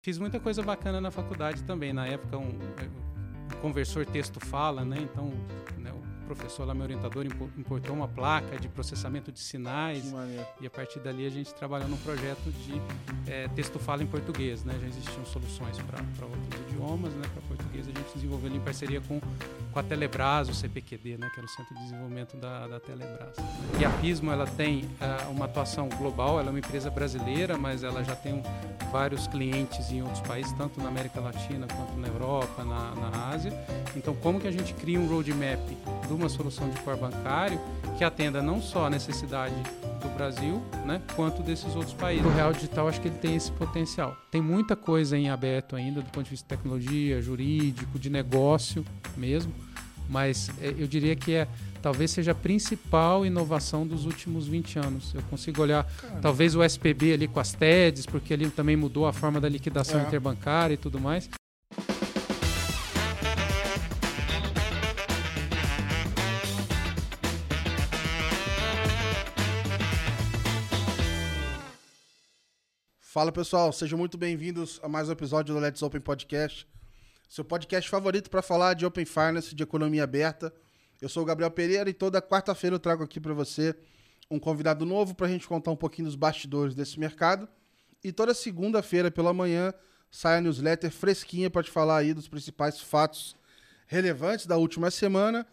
Fiz muita coisa bacana na faculdade também. Na época, um, um conversor texto-fala, né? Então, né, professor lá, meu orientador, importou uma placa de processamento de sinais. E a partir dali a gente trabalhou num projeto de é, texto-fala em português, né? Já existiam soluções para outros idiomas, né? Para português a gente desenvolveu em parceria com, com a Telebrás, o CPQD, né? Que era o Centro de Desenvolvimento da, da Telebrás. E a Pismo, ela tem uh, uma atuação global, ela é uma empresa brasileira, mas ela já tem um, vários clientes em outros países, tanto na América Latina quanto na Europa, na, na Ásia. Então, como que a gente cria um roadmap de uma solução de core bancário que atenda não só a necessidade do Brasil, né, quanto desses outros países. O Real Digital acho que ele tem esse potencial. Tem muita coisa em aberto ainda do ponto de vista de tecnologia, jurídico, de negócio mesmo, mas é, eu diria que é talvez seja a principal inovação dos últimos 20 anos. Eu consigo olhar Caramba. talvez o SPB ali com as TEDs, porque ele também mudou a forma da liquidação é. interbancária e tudo mais. Fala pessoal, sejam muito bem-vindos a mais um episódio do Let's Open Podcast, seu podcast favorito para falar de Open Finance, de economia aberta. Eu sou o Gabriel Pereira e toda quarta-feira eu trago aqui para você um convidado novo para a gente contar um pouquinho dos bastidores desse mercado. E toda segunda-feira pela manhã sai a newsletter fresquinha para te falar aí dos principais fatos relevantes da última semana,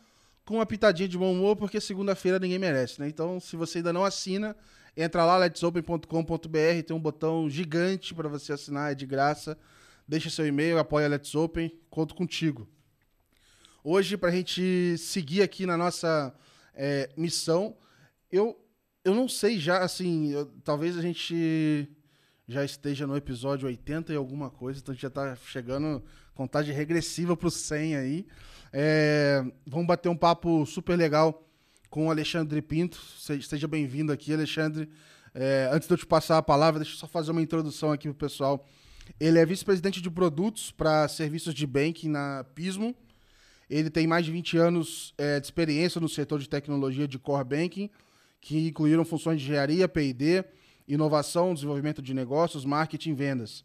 com uma pitadinha de bom humor, porque segunda-feira ninguém merece, né? Então, se você ainda não assina, Entra lá, letsopen.com.br, tem um botão gigante para você assinar, é de graça. Deixa seu e-mail, apoia Let's Open, conto contigo. Hoje, para a gente seguir aqui na nossa é, missão, eu, eu não sei já, assim, eu, talvez a gente já esteja no episódio 80 e alguma coisa, então a gente já está chegando, contagem regressiva para o 100 aí. É, vamos bater um papo super legal com o Alexandre Pinto. Seja bem-vindo aqui, Alexandre. É, antes de eu te passar a palavra, deixa eu só fazer uma introdução aqui para o pessoal. Ele é vice-presidente de produtos para serviços de banking na Pismo. Ele tem mais de 20 anos é, de experiência no setor de tecnologia de core banking, que incluíram funções de engenharia, P&D, inovação, desenvolvimento de negócios, marketing e vendas.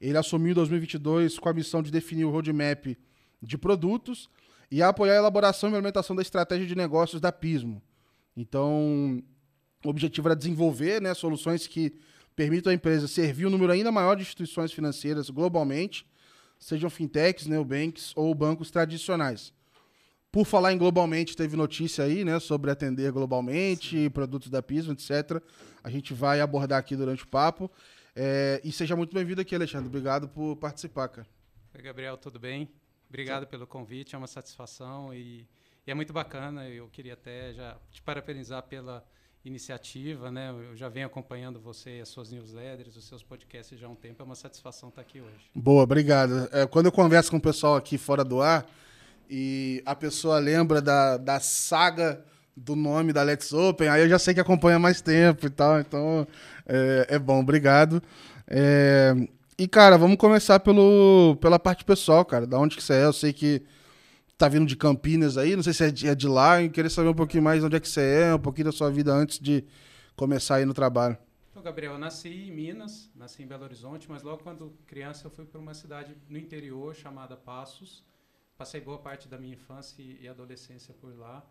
Ele assumiu em 2022 com a missão de definir o roadmap de produtos e a apoiar a elaboração e implementação da estratégia de negócios da Pismo. Então, o objetivo era desenvolver né, soluções que permitam à empresa servir um número ainda maior de instituições financeiras globalmente, sejam fintechs, neobanks ou bancos tradicionais. Por falar em globalmente, teve notícia aí né, sobre atender globalmente, Sim. produtos da Pismo, etc. A gente vai abordar aqui durante o papo. É, e seja muito bem-vindo aqui, Alexandre. Obrigado por participar, cara. Oi, Gabriel, tudo bem? Obrigado pelo convite, é uma satisfação e, e, é muito bacana. Eu queria até já te parabenizar pela iniciativa, né? Eu já venho acompanhando você, as suas newsletters, os seus podcasts já há um tempo. É uma satisfação estar aqui hoje. Boa, obrigado. É, quando eu converso com o pessoal aqui fora do ar e a pessoa lembra da, da saga do nome da Let's Open, aí eu já sei que acompanha mais tempo e tal. Então é, é bom, obrigado. É, e, cara, vamos começar pelo, pela parte pessoal, cara. Da onde que você é? Eu sei que tá vindo de Campinas aí, não sei se é de, é de lá. Eu queria saber um pouquinho mais de onde é que você é, um pouquinho da sua vida antes de começar aí no trabalho. Então, Gabriel, eu nasci em Minas, nasci em Belo Horizonte, mas logo quando criança eu fui para uma cidade no interior chamada Passos. Passei boa parte da minha infância e adolescência por lá.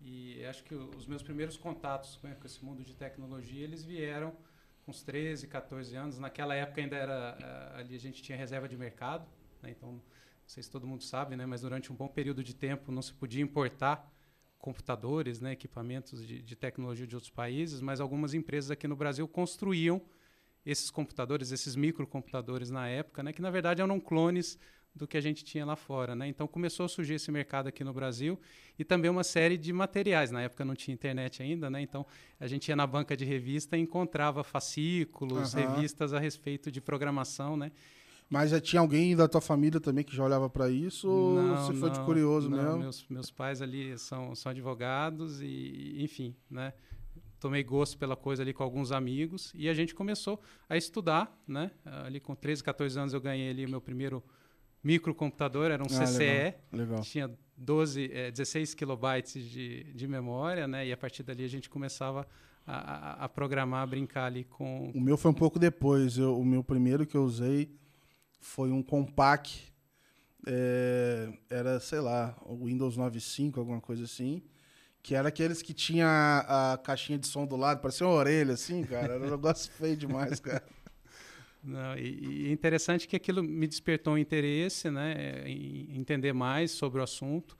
E acho que os meus primeiros contatos com esse mundo de tecnologia, eles vieram uns 13, 14 anos. Naquela época ainda era eh, ali a gente tinha reserva de mercado, né? então não sei se todo mundo sabe, né? Mas durante um bom período de tempo não se podia importar computadores, né? Equipamentos de, de tecnologia de outros países, mas algumas empresas aqui no Brasil construíam esses computadores, esses microcomputadores na época, né? Que na verdade eram clones do que a gente tinha lá fora. Né? Então começou a surgir esse mercado aqui no Brasil e também uma série de materiais. Na época não tinha internet ainda, né? então a gente ia na banca de revista e encontrava fascículos, uhum. revistas a respeito de programação. Né? Mas já tinha alguém da tua família também que já olhava para isso? Não, ou você não, foi de curioso não, mesmo? Meus, meus pais ali são, são advogados e, enfim, né? tomei gosto pela coisa ali com alguns amigos e a gente começou a estudar, né? Ali com 13, 14 anos eu ganhei ali o meu primeiro microcomputador, era um ah, CCE, legal, tinha 12, é, 16 kilobytes de, de memória, né? E a partir dali a gente começava a, a, a programar, a brincar ali com... O meu foi um pouco depois. Eu, o meu primeiro que eu usei foi um compact. É, era, sei lá, o Windows 95, alguma coisa assim. Que era aqueles que tinha a, a caixinha de som do lado, parecia uma orelha, assim, cara. Era um negócio feio demais, cara. Não, e, e é interessante que aquilo me despertou um interesse, né, em entender mais sobre o assunto.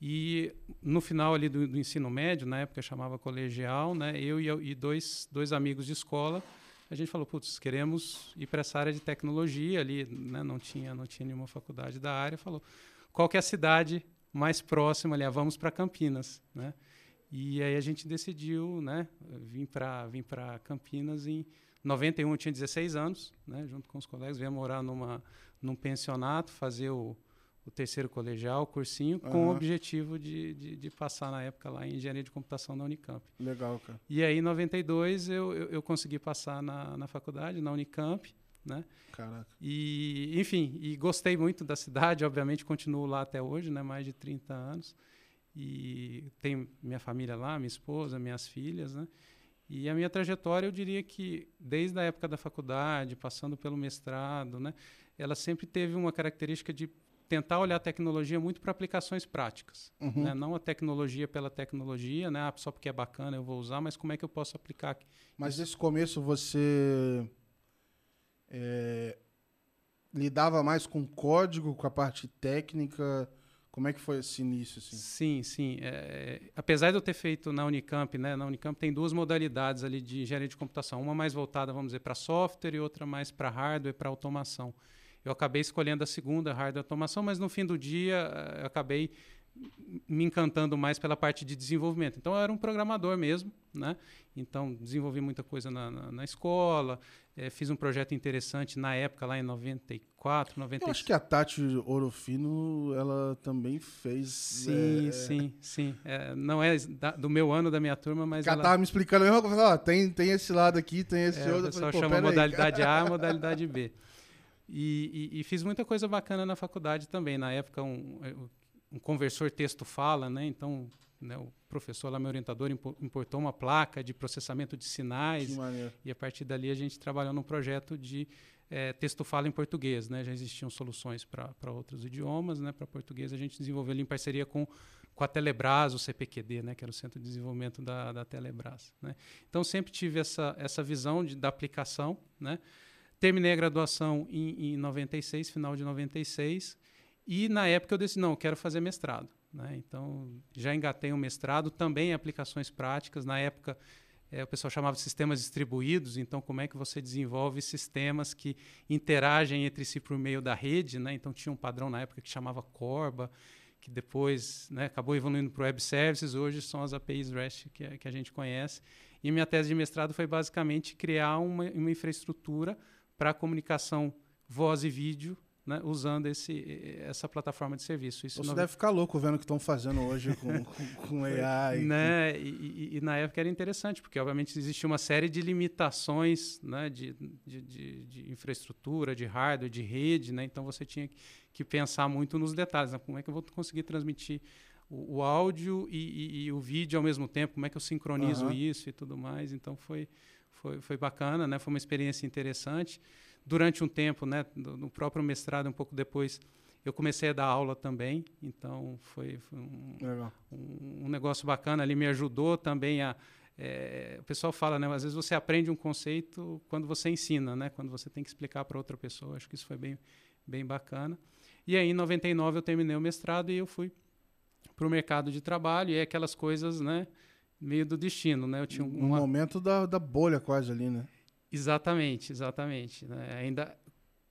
E no final ali do, do ensino médio, na época chamava colegial, né, eu e, e dois, dois amigos de escola, a gente falou, putz, queremos ir para essa área de tecnologia ali, né, não tinha não tinha nenhuma faculdade da área, falou, qual que é a cidade mais próxima ali? Ah, vamos para Campinas, né? E aí a gente decidiu, né, vir para vir para Campinas em 91 eu tinha 16 anos, né, junto com os colegas, vinha morar numa, num pensionato, fazer o, o terceiro colegial, o cursinho, uhum. com o objetivo de, de, de, passar na época lá em engenharia de computação na Unicamp. Legal, cara. E aí, em 92, eu, eu, eu consegui passar na, na faculdade, na Unicamp, né? Caraca. E, enfim, e gostei muito da cidade, obviamente continuo lá até hoje, né, mais de 30 anos. E tenho minha família lá, minha esposa, minhas filhas, né? E a minha trajetória, eu diria que desde a época da faculdade, passando pelo mestrado, né, ela sempre teve uma característica de tentar olhar a tecnologia muito para aplicações práticas, uhum. né? não a tecnologia pela tecnologia, né? Ah, só porque é bacana eu vou usar, mas como é que eu posso aplicar? Mas nesse começo você é, lidava mais com código, com a parte técnica, como é que foi esse início? Assim? Sim, sim. É, apesar de eu ter feito na Unicamp, né, na Unicamp tem duas modalidades ali de engenharia de computação. Uma mais voltada, vamos dizer, para software e outra mais para hardware, para automação. Eu acabei escolhendo a segunda, hardware automação, mas no fim do dia eh, eu acabei me encantando mais pela parte de desenvolvimento. Então, eu era um programador mesmo, né? Então, desenvolvi muita coisa na, na, na escola, é, fiz um projeto interessante na época, lá em 94, 95. Eu acho que a Tati Orofino, ela também fez... Sim, é... sim, sim. É, não é da, do meu ano, da minha turma, mas ela... tava me explicando eu falei, ó, tem, tem esse lado aqui, tem esse é, outro. O pessoal chama modalidade A e modalidade B. E, e, e, fiz muita coisa bacana na faculdade também. Na época, um, um conversor texto-fala, né? Então, né, o professor lá, meu orientador, importou uma placa de processamento de sinais. E a partir dali a gente trabalhou num projeto de é, texto-fala em português. Né? Já existiam soluções para outros idiomas. Né? Para português a gente desenvolveu ali em parceria com, com a Telebrás, o CPQD, né? que era o Centro de Desenvolvimento da, da Telebrás. Né? Então sempre tive essa, essa visão de, da aplicação. Né? Terminei a graduação em, em 96, final de 96. E na época eu disse, não, eu quero fazer mestrado. Né? Então, já engatei um mestrado, também em aplicações práticas. Na época, é, o pessoal chamava de sistemas distribuídos. Então, como é que você desenvolve sistemas que interagem entre si por meio da rede? Né? Então, tinha um padrão na época que chamava Corba, que depois né, acabou evoluindo para Web Services. Hoje são as APIs REST que, que, a gente conhece. E minha tese de mestrado foi basicamente criar uma, uma infraestrutura para comunicação voz e vídeo né, usando esse, essa plataforma de serviço. Isso Você deve ficar louco vendo o que estão fazendo hoje com, com, com AI. né? Com... E, e, e, na época era interessante, porque obviamente existia uma série de limitações né, de, de, de, de infraestrutura, de hardware, de rede, né? então você tinha que pensar muito nos detalhes. Né? Como é que eu vou conseguir transmitir o, o áudio e, e, o vídeo ao mesmo tempo? Como é que eu sincronizo uhum. isso e tudo mais? Então foi, foi, foi bacana, né? foi uma experiência interessante durante um tempo, né, no próprio mestrado, um pouco depois, eu comecei a dar aula também, então foi, foi um, um, um, negócio bacana. Ali me ajudou também a. É, o pessoal fala, né, às vezes você aprende um conceito quando você ensina, né, quando você tem que explicar para outra pessoa. Acho que isso foi bem, bem bacana. E aí, em 99, eu terminei o mestrado e eu fui para o mercado de trabalho. E é aquelas coisas, né, meio do destino, né? Eu tinha um momento da, da bolha quase ali, né? Exatamente, exatamente. Né? Ainda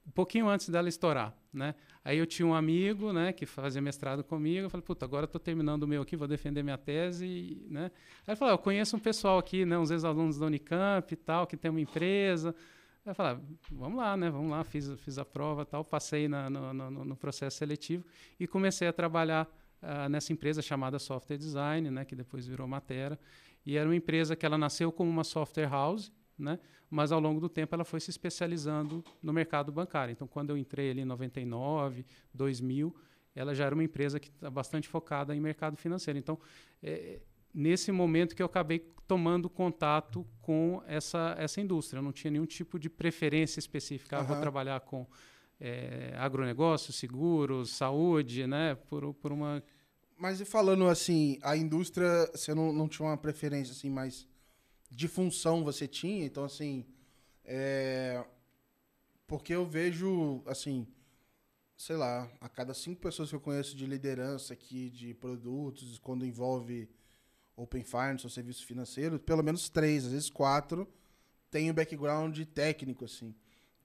um pouquinho antes dela estourar, né? Aí eu tinha um amigo, né, que fazia mestrado comigo. Eu falei, puta, agora tô terminando o meu aqui, vou defender minha tese, né? Aí ele falou, eu conheço um pessoal aqui, né, uns ex-alunos da Unicamp e tal, que tem uma empresa. Aí eu falei, ah, vamos lá, né? Vamos lá, fiz, fiz a prova, tal, passei na, no, no, no, processo seletivo e comecei a trabalhar uh, nessa empresa chamada Software Design, né, que depois virou Matera. E era uma empresa que ela nasceu como uma software house, né? Mas ao longo do tempo ela foi se especializando no mercado bancário. Então, quando eu entrei ali em 99, 2000, ela já era uma empresa que está bastante focada em mercado financeiro. Então, é, nesse momento que eu acabei tomando contato com essa, essa indústria. Eu não tinha nenhum tipo de preferência específica. Ah, vou trabalhar com é, agronegócio, seguros, saúde, né? Por, por uma. Mas e falando assim, a indústria, você não, não tinha uma preferência assim, mais de função você tinha? Então, assim. É... Porque eu vejo, assim, sei lá, a cada cinco pessoas que eu conheço de liderança aqui, de produtos, quando envolve Open Finance ou serviço financeiro, pelo menos três, às vezes quatro, tem um background técnico, assim.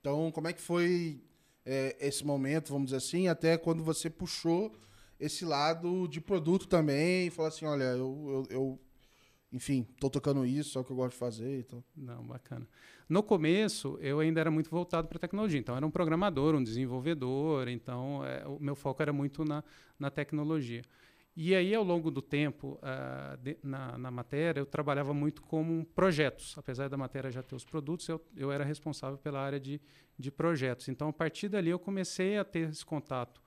Então, como é que foi é, esse momento, vamos dizer assim, até quando você puxou esse lado de produto também e falou assim, olha, eu, eu, eu enfim, estou tocando isso, é o que eu gosto de fazer. Então. Não, bacana. No começo, eu ainda era muito voltado para tecnologia. Então, era um programador, um desenvolvedor. Então, é, o meu foco era muito na, na tecnologia. E aí, ao longo do tempo, uh, de, na, na, matéria, eu trabalhava muito como projetos. Apesar da matéria já ter os produtos, eu, eu era responsável pela área de, de projetos. Então, a partir dali, eu comecei a ter esse contato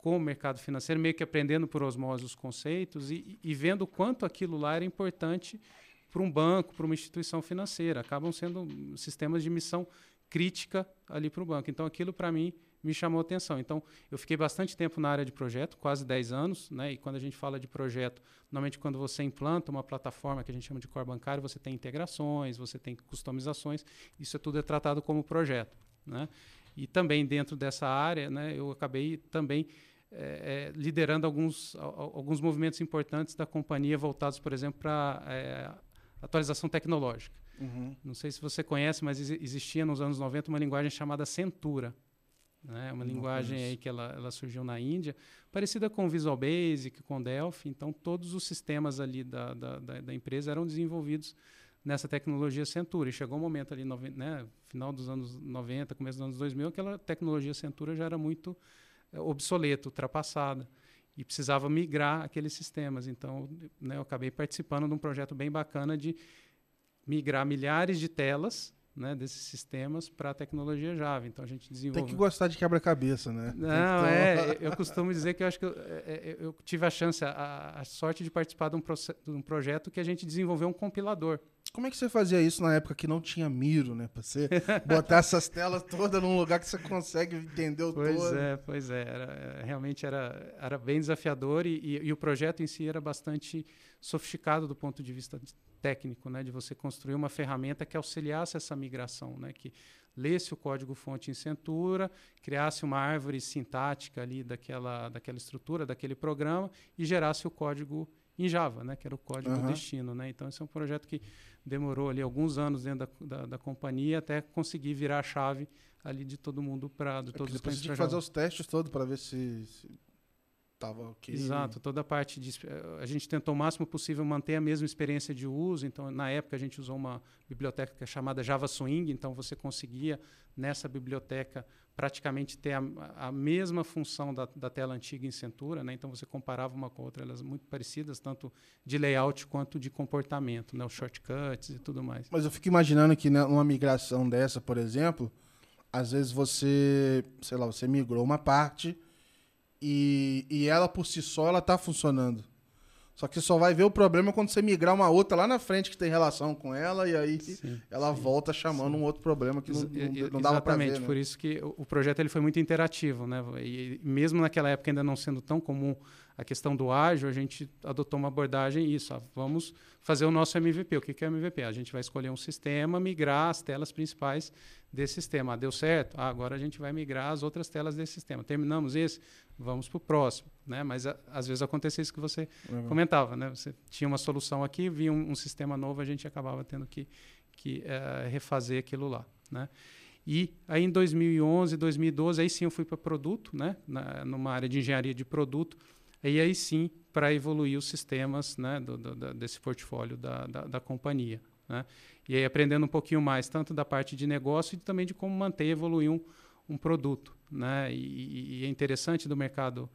com o mercado financeiro, meio que aprendendo por osmose os conceitos e, e vendo quanto aquilo lá era importante para um banco, para uma instituição financeira. Acabam sendo sistemas de missão crítica ali para o banco. Então, aquilo, para mim, me chamou atenção. Então, eu fiquei bastante tempo na área de projeto, quase 10 anos, né? E quando a gente fala de projeto, normalmente quando você implanta uma plataforma que a gente chama de core bancário, você tem integrações, você tem customizações, isso é tudo é tratado como projeto, né? E também dentro dessa área, né, eu acabei também é, é, liderando alguns, alguns movimentos importantes da companhia voltados, por exemplo, para é, atualização tecnológica. Uhum. Não sei se você conhece, mas existia nos anos 90 uma linguagem chamada Centura. Né? Uma Não linguagem conheço. aí que ela, ela surgiu na Índia, parecida com Visual Basic, com Delphi. Então, todos os sistemas ali da, da, da, da empresa eram desenvolvidos nessa tecnologia Centura. E chegou um momento ali, né, final dos anos 90, começo dos anos 2000, aquela tecnologia Centura já era muito obsoleta, ultrapassada. E precisava migrar aqueles sistemas. Então, né, eu acabei participando de um projeto bem bacana de migrar milhares de telas né, desses sistemas para a tecnologia Java. Então a gente desenvolve. Tem que gostar de quebra-cabeça, né? Não, então... é. Eu costumo dizer que eu acho que eu, é, é, eu tive a chance, a, a, sorte de participar de um, de um projeto que a gente desenvolveu um compilador. Como é que você fazia isso na época que não tinha Miro, né? Para você botar essas telas todas num lugar que você consegue entender o pois todo. Pois é, pois é. Era, realmente era, era bem desafiador e, e, e, o projeto em si era bastante sofisticado do ponto de vista técnico, né? De você construir uma ferramenta que auxiliasse essa migração, né? Que lesse o código-fonte em Centura, criasse uma árvore sintática ali daquela, daquela estrutura, daquele programa e gerasse o código em Java, né? Que era o código uhum. destino, né? Então esse é um projeto que demorou ali alguns anos dentro da, da, da companhia até conseguir virar a chave ali de todo mundo para de é todos os clientes. Tinha que fazer os testes todos para ver se, se tava. Exato, toda a parte de a gente tentou o máximo possível manter a mesma experiência de uso. Então, na época a gente usou uma biblioteca é chamada Java Swing, então você conseguia nessa biblioteca praticamente ter a, a mesma função da, da, tela antiga em Centura, né? Então você comparava uma com a outra, elas muito parecidas, tanto de layout quanto de comportamento, né? Os shortcuts e tudo mais. Mas eu fico imaginando que né, numa migração dessa, por exemplo, às vezes você, sei lá, você migrou uma parte e, e ela por si só ela tá funcionando. Só que você só vai ver o problema quando você migrar uma outra lá na frente que tem relação com ela e aí sim, ela sim, volta chamando sim. um outro problema que não, não, não dava para ver. Exatamente, né? por isso que o projeto ele foi muito interativo, né? E mesmo naquela época ainda não sendo tão comum a questão do ágil, a gente adotou uma abordagem isso, ó, vamos fazer o nosso MVP. O que, que é MVP? A gente vai escolher um sistema, migrar as telas principais desse sistema. Ah, deu certo? Ah, agora a gente vai migrar as outras telas desse sistema. Terminamos esse? Vamos para o próximo. Né? Mas a, às vezes acontecia isso que você uhum. comentava. Né? Você tinha uma solução aqui, vinha um, um sistema novo, a gente acabava tendo que, que uh, refazer aquilo lá. Né? E aí em 2011, 2012, aí sim eu fui para produto, né? Na, numa área de engenharia de produto, e aí sim para evoluir os sistemas né? Do, do, desse portfólio da, da, da companhia. Né? E aí aprendendo um pouquinho mais, tanto da parte de negócio e também de como manter e evoluir um, um produto. Né? E, e, é interessante do mercado,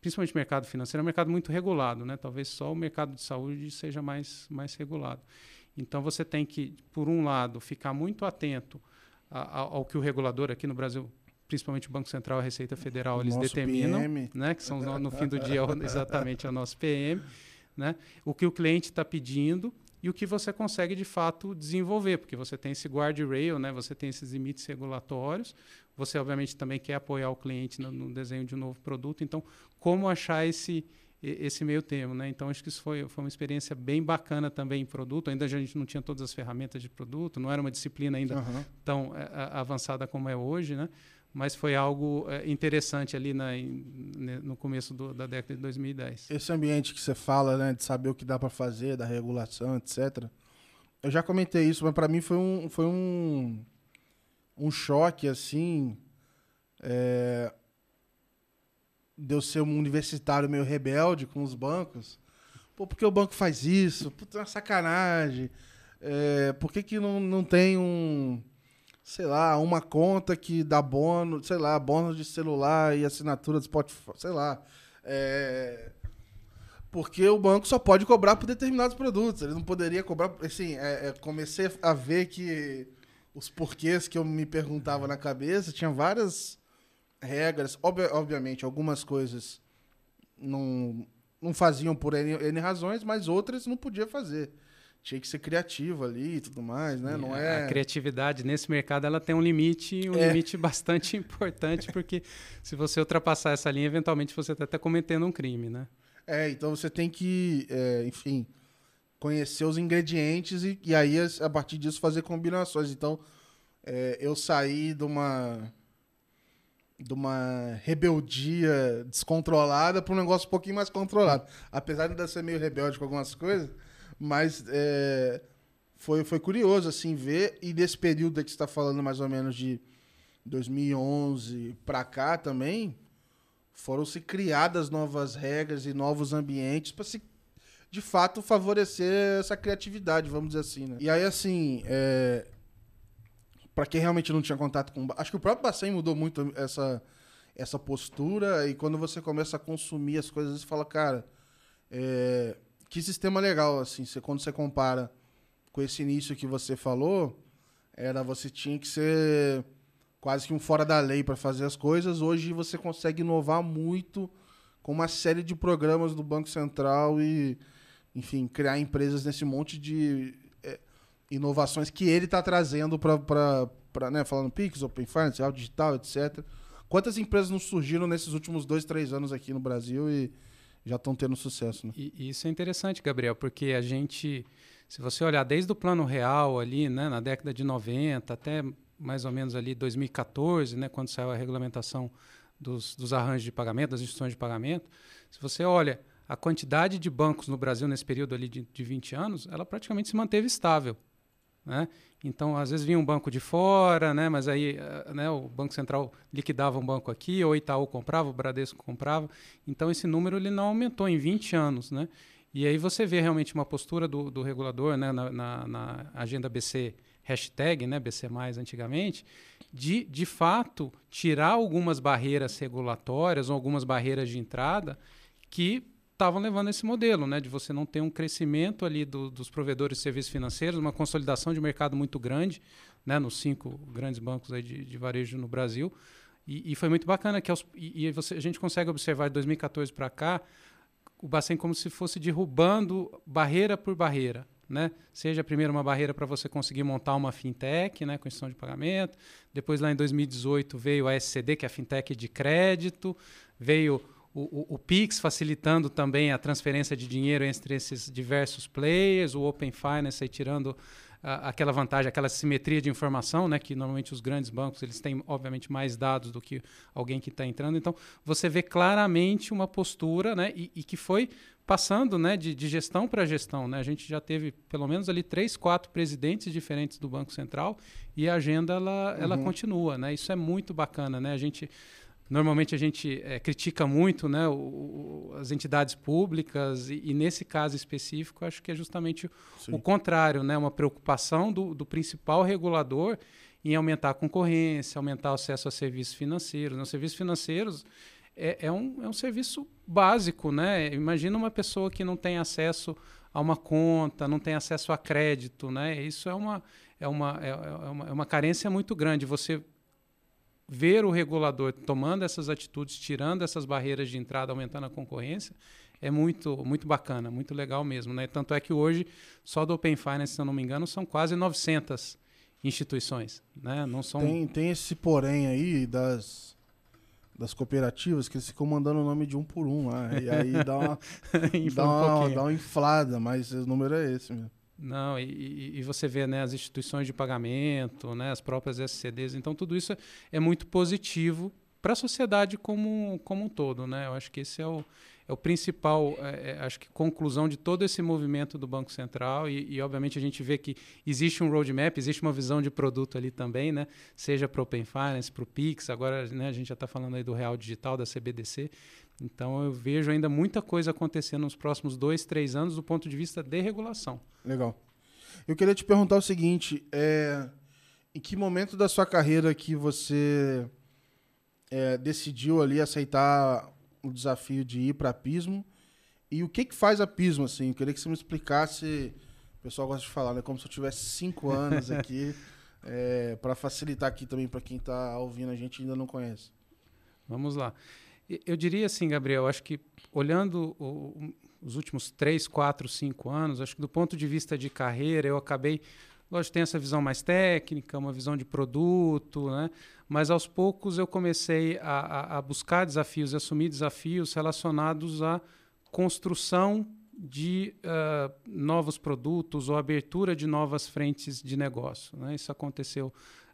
principalmente mercado financeiro, é um mercado muito regulado. Né? Talvez só o mercado de saúde seja mais, mais regulado. Então você tem que, por um lado, ficar muito atento ao que o regulador aqui no Brasil principalmente o Banco Central e a Receita Federal, eles determinam, PM. né, que são no, no fim do dia exatamente o nosso PM, né, o que o cliente está pedindo e o que você consegue de fato desenvolver, porque você tem esse guardrail, né? Você tem esses limites regulatórios. Você obviamente também quer apoiar o cliente no, no desenho de um novo produto. Então, como achar esse esse meio termo, né? Então acho que isso foi, foi uma experiência bem bacana também em produto. Ainda a gente não tinha todas as ferramentas de produto, não era uma disciplina ainda uhum. tão é, avançada como é hoje, né? Mas foi algo é, interessante ali na, em, no começo do, da década de 2010. Esse ambiente que você fala, né, de saber o que dá para fazer, da regulação, etc. Eu já comentei isso, mas para mim foi um, foi um, um choque assim. É, de eu ser um universitário meio rebelde com os bancos. Pô, por que o banco faz isso? Puta, é uma sacanagem. É, por que, que não, não tem um, sei lá, uma conta que dá bônus, sei lá, bônus de celular e assinatura do Spotify, sei lá. É, porque o banco só pode cobrar por determinados produtos. Ele não poderia cobrar. Assim, é, é, comecei a ver que os porquês que eu me perguntava na cabeça tinha várias regras. Ob obviamente, algumas coisas não, não faziam por N, N, razões, mas outras não podia fazer. Tinha que ser criativo ali e tudo mais, né? Não é... A criatividade nesse mercado ela tem um limite, um é. limite bastante importante, porque se você ultrapassar essa linha, eventualmente você está até cometendo um crime, né? É, então você tem que, é, enfim, conhecer os ingredientes e, e, aí, a partir disso, fazer combinações. Então, é, eu saí de uma de uma rebeldia descontrolada para um negócio um pouquinho mais controlado. Apesar de ainda ser meio rebelde com algumas coisas, mas é, foi, foi curioso assim ver e desse período que você está falando mais ou menos de 2011 para cá também foram se criadas novas regras e novos ambientes para se de fato favorecer essa criatividade, vamos dizer assim, né? E aí assim, é, para quem realmente não tinha contato com. Acho que o próprio Bacen mudou muito essa, essa postura. E quando você começa a consumir as coisas, você fala, cara, é, que sistema legal, assim. Você, quando você compara com esse início que você falou, era você tinha que ser quase que um fora da lei para fazer as coisas. Hoje você consegue inovar muito com uma série de programas do Banco Central e, enfim, criar empresas nesse monte de inovações que ele está trazendo para, né, falando Pix, Open Finance, Digital, etc. Quantas empresas não surgiram nesses últimos dois, três anos aqui no Brasil e já estão tendo sucesso? Né? E, isso é interessante, Gabriel, porque a gente, se você olhar desde o plano real ali, né, na década de 90 até mais ou menos ali 2014, né, quando saiu a regulamentação dos, dos arranjos de pagamento, das instituições de pagamento, se você olha a quantidade de bancos no Brasil nesse período ali de, de 20 anos, ela praticamente se manteve estável. Né? Então, às vezes vinha um banco de fora, né? mas aí eh, né, o Banco Central liquidava um banco aqui, ou Itaú comprava, o Bradesco comprava. Então, esse número ele não aumentou em 20 anos. Né? E aí você vê realmente uma postura do, do regulador né, na, na, na, agenda BC hashtag, né, BC+, antigamente, de, de fato, tirar algumas barreiras regulatórias ou algumas barreiras de entrada que estavam levando esse modelo, né, de você não ter um crescimento ali do, dos provedores de serviços financeiros, uma consolidação de mercado muito grande, né, nos cinco grandes bancos aí de, de varejo no Brasil. E, e, foi muito bacana que aos, e, e você, a gente consegue observar de 2014 para cá o Bacen como se fosse derrubando barreira por barreira. Né? Seja primeiro uma barreira para você conseguir montar uma fintech, né, com instituição de pagamento. Depois, lá em 2018, veio a SCD, que é a fintech de crédito. Veio o, o, o, Pix facilitando também a transferência de dinheiro entre esses diversos players, o Open Finance aí tirando aquela vantagem, aquela simetria de informação, né, que normalmente os grandes bancos eles têm obviamente mais dados do que alguém que está entrando. Então você vê claramente uma postura, né, e, e que foi passando, né, de, de gestão para gestão. Né? A gente já teve pelo menos ali três, quatro presidentes diferentes do Banco Central e a agenda ela, uhum. ela continua, né? Isso é muito bacana, né? A gente Normalmente a gente é, critica muito né, o, o, as entidades públicas e, e, nesse caso específico acho que é justamente o, o contrário, né, uma preocupação do, do, principal regulador em aumentar a concorrência, aumentar o acesso a serviços financeiros. Né? Os serviços financeiros é, é, um, é um serviço básico. Né? Imagina uma pessoa que não tem acesso a uma conta, não tem acesso a crédito. Né? Isso é uma, é uma, é, é uma, é uma carência muito grande. Você ver o regulador tomando essas atitudes, tirando essas barreiras de entrada, aumentando a concorrência, é muito, muito bacana, muito legal mesmo. Né? Tanto é que hoje, só do Open Finance, se eu não me engano, são quase 900 instituições. Né? Não são... tem, tem esse porém aí das, das cooperativas que eles ficam mandando o nome de um por um lá. E aí dá uma, dá, uma, dá uma inflada, mas o número é esse mesmo. Não, e, e, você vê né, as instituições de pagamento, né, as próprias SCDs, então tudo isso é muito positivo para a sociedade como, como um todo. Né? Eu acho que esse é o, é o principal, é, é, acho que conclusão de todo esse movimento do Banco Central e, e, obviamente a gente vê que existe um roadmap, existe uma visão de produto ali também, né? Seja para o Open Finance, para o Pix, agora né, a gente já está falando aí do Real Digital, da CBDC. Então eu vejo ainda muita coisa acontecendo nos próximos dois, três anos do ponto de vista de regulação. Legal. Eu queria te perguntar o seguinte: é, em que momento da sua carreira que você é, decidiu ali aceitar o desafio de ir para a Pismo? E o que que faz a Pismo, assim? Eu queria que você me explicasse. O pessoal gosta de falar, né? Como se eu tivesse cinco anos aqui, é, para facilitar aqui também para quem está ouvindo a gente e ainda não conhece. Vamos lá. Eu diria assim, Gabriel, acho que olhando o, os últimos três, quatro, cinco anos, acho que do ponto de vista de carreira, eu acabei, lógico, tem essa visão mais técnica, uma visão de produto, né? mas aos poucos eu comecei a, a, a buscar desafios, a assumir desafios relacionados à construção de uh, novos produtos ou abertura de novas frentes de negócio. Né? Isso aconteceu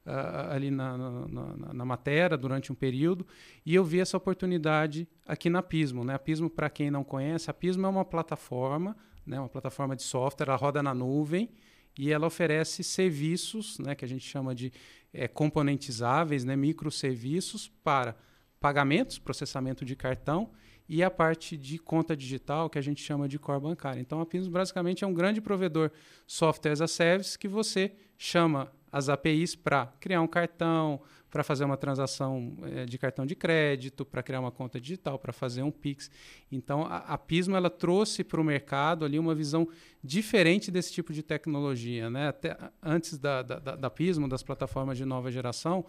uh, ali na, na, na, matéria durante um período e eu vi essa oportunidade aqui na Pismo. Né? A Pismo, para quem não conhece, a Pismo é uma plataforma, né? uma plataforma de software, ela roda na nuvem e ela oferece serviços, né, que a gente chama de é, componentizáveis, né, microserviços para pagamentos, processamento de cartão e a parte de conta digital que a gente chama de core bancário. Então a Pismo basicamente é um grande provedor software as a service que você chama as APIs para criar um cartão, para fazer uma transação é, de cartão de crédito, para criar uma conta digital, para fazer um Pix. Então, a, a Pismo ela trouxe para o mercado ali uma visão diferente desse tipo de tecnologia. Né? Até antes da, da, da Pismo, das plataformas de nova geração,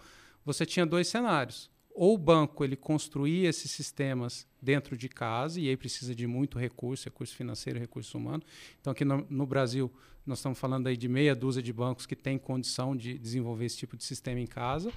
você tinha dois cenários ou o banco ele construía esses sistemas dentro de casa, e aí precisa de muito recurso, recurso financeiro, recurso humano. Então, aqui no, no, Brasil, nós estamos falando aí de meia dúzia de bancos que têm condição de desenvolver esse tipo de sistema em casa.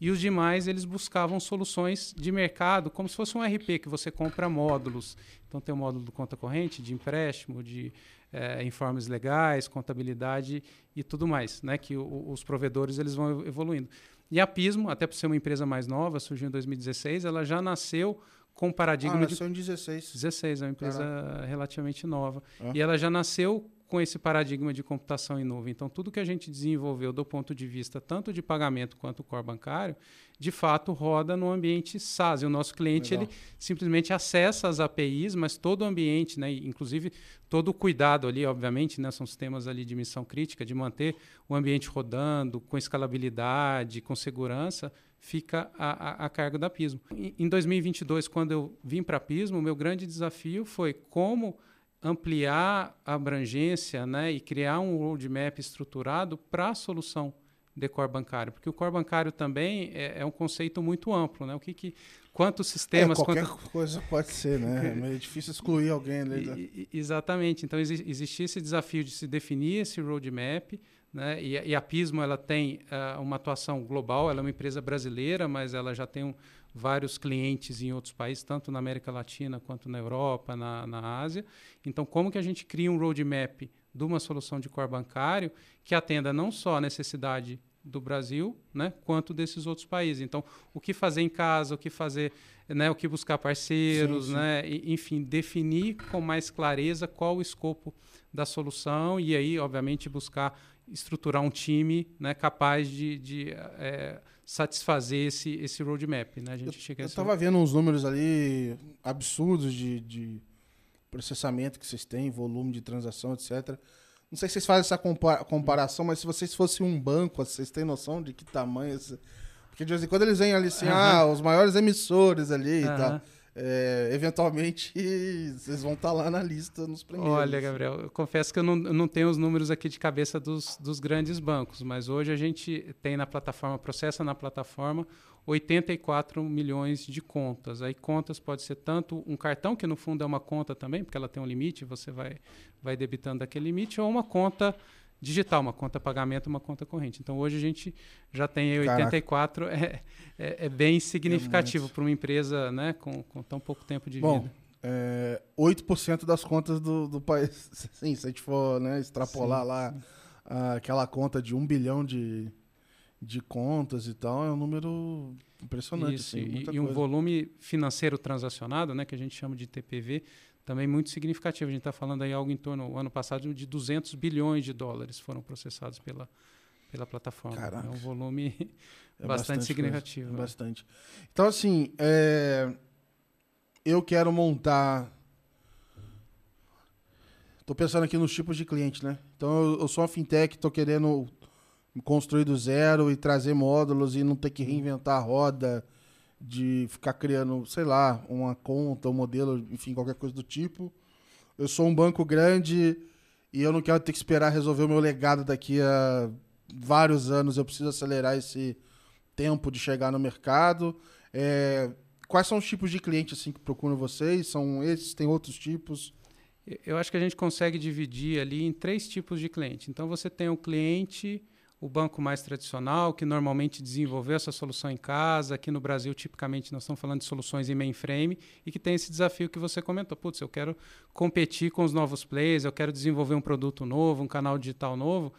E os demais, eles buscavam soluções de mercado, como se fosse um RP, que você compra módulos. Então, tem o módulo do conta corrente, de empréstimo, de é, informes legais, contabilidade e tudo mais, né? que o, os provedores eles vão evoluindo. E a Pismo, até por ser uma empresa mais nova, surgiu em 2016, ela já nasceu com paradigma ah, de. em 16. 16, é uma empresa Caraca. relativamente nova. Ah. E ela já nasceu com esse paradigma de computação em nuvem. Então, tudo que a gente desenvolveu do ponto de vista tanto de pagamento quanto core bancário, de fato roda no ambiente SaaS. E o nosso cliente ele simplesmente acessa as APIs, mas todo o ambiente, né, inclusive todo o cuidado ali, obviamente, né, são sistemas ali de missão crítica, de manter o ambiente rodando com escalabilidade, com segurança, fica a, a, a cargo da Pismo. Em, em 2022, quando eu vim para a Pismo, o meu grande desafio foi como ampliar a abrangência né, e criar um roadmap estruturado para a solução de core bancário, porque o core bancário também é, é um conceito muito amplo, né? O que, que quantos sistemas, é, qualquer quanto... coisa pode ser, né? É difícil excluir alguém exatamente. Então exi existia esse desafio de se definir esse roadmap, né? E, e a Pismo ela tem uh, uma atuação global. Ela é uma empresa brasileira, mas ela já tem um, vários clientes em outros países, tanto na América Latina quanto na Europa, na, na Ásia. Então, como que a gente cria um roadmap de uma solução de core bancário que atenda não só a necessidade do Brasil, né, quanto desses outros países. Então, o que fazer em casa, o que fazer, né, o que buscar parceiros, sim, sim. né, e, enfim, definir com mais clareza qual o escopo da solução e aí, obviamente, buscar estruturar um time, né, capaz de, de é, satisfazer esse, esse roadmap. Né? A gente eu chega estava vendo uns números ali absurdos de, de, processamento que vocês têm, volume de transação, etc. Não sei se vocês fazem essa comparação, mas se vocês fossem um banco, vocês têm noção de que tamanho... Esse... Porque de vez em quando eles vêm ali assim, uhum. ah, os maiores emissores ali uhum. e tal. É, eventualmente vocês vão estar tá lá na lista nos primeiros. Olha, Gabriel, eu confesso que eu não, não tenho os números aqui de cabeça dos, dos grandes bancos, mas hoje a gente tem na plataforma, processa na plataforma 84 milhões de contas. Aí contas pode ser tanto um cartão, que no fundo é uma conta também, porque ela tem um limite, você vai, vai debitando aquele limite, ou uma conta digital, uma conta pagamento, uma conta corrente. Então hoje a gente já tem 84, é, é, é, bem significativo é para uma empresa né, com, com, tão pouco tempo de Bom, vida. É, 8% das contas do, do país, sim, se a gente for né, extrapolar sim, lá sim. aquela conta de um bilhão de, de contas e tal, é um número impressionante. Isso, assim, e, e um volume financeiro transacionado, né, que a gente chama de TPV, também muito significativo. A gente está falando aí algo em torno, ano passado, de 200 bilhões de dólares foram processados pela, pela plataforma. Caraca. É um volume é bastante, bastante, significativo. Né? Bastante. Então, assim, é... eu quero montar. Estou pensando aqui nos tipos de cliente, né? Então, eu, eu sou uma fintech, estou querendo construir do zero e trazer módulos e não ter que reinventar a roda de ficar criando, sei lá, uma conta, um modelo, enfim, qualquer coisa do tipo. Eu sou um banco grande e eu não quero ter que esperar resolver o meu legado daqui a vários anos. Eu preciso acelerar esse tempo de chegar no mercado. É, quais são os tipos de clientes assim que procuram vocês? São esses? Tem outros tipos? Eu acho que a gente consegue dividir ali em três tipos de cliente. Então você tem o cliente o banco mais tradicional, que normalmente desenvolveu essa solução em casa. Aqui no Brasil, tipicamente, nós estamos falando de soluções em mainframe e que tem esse desafio que você comentou. Putz, eu quero competir com os novos players, eu quero desenvolver um produto novo, um canal digital novo.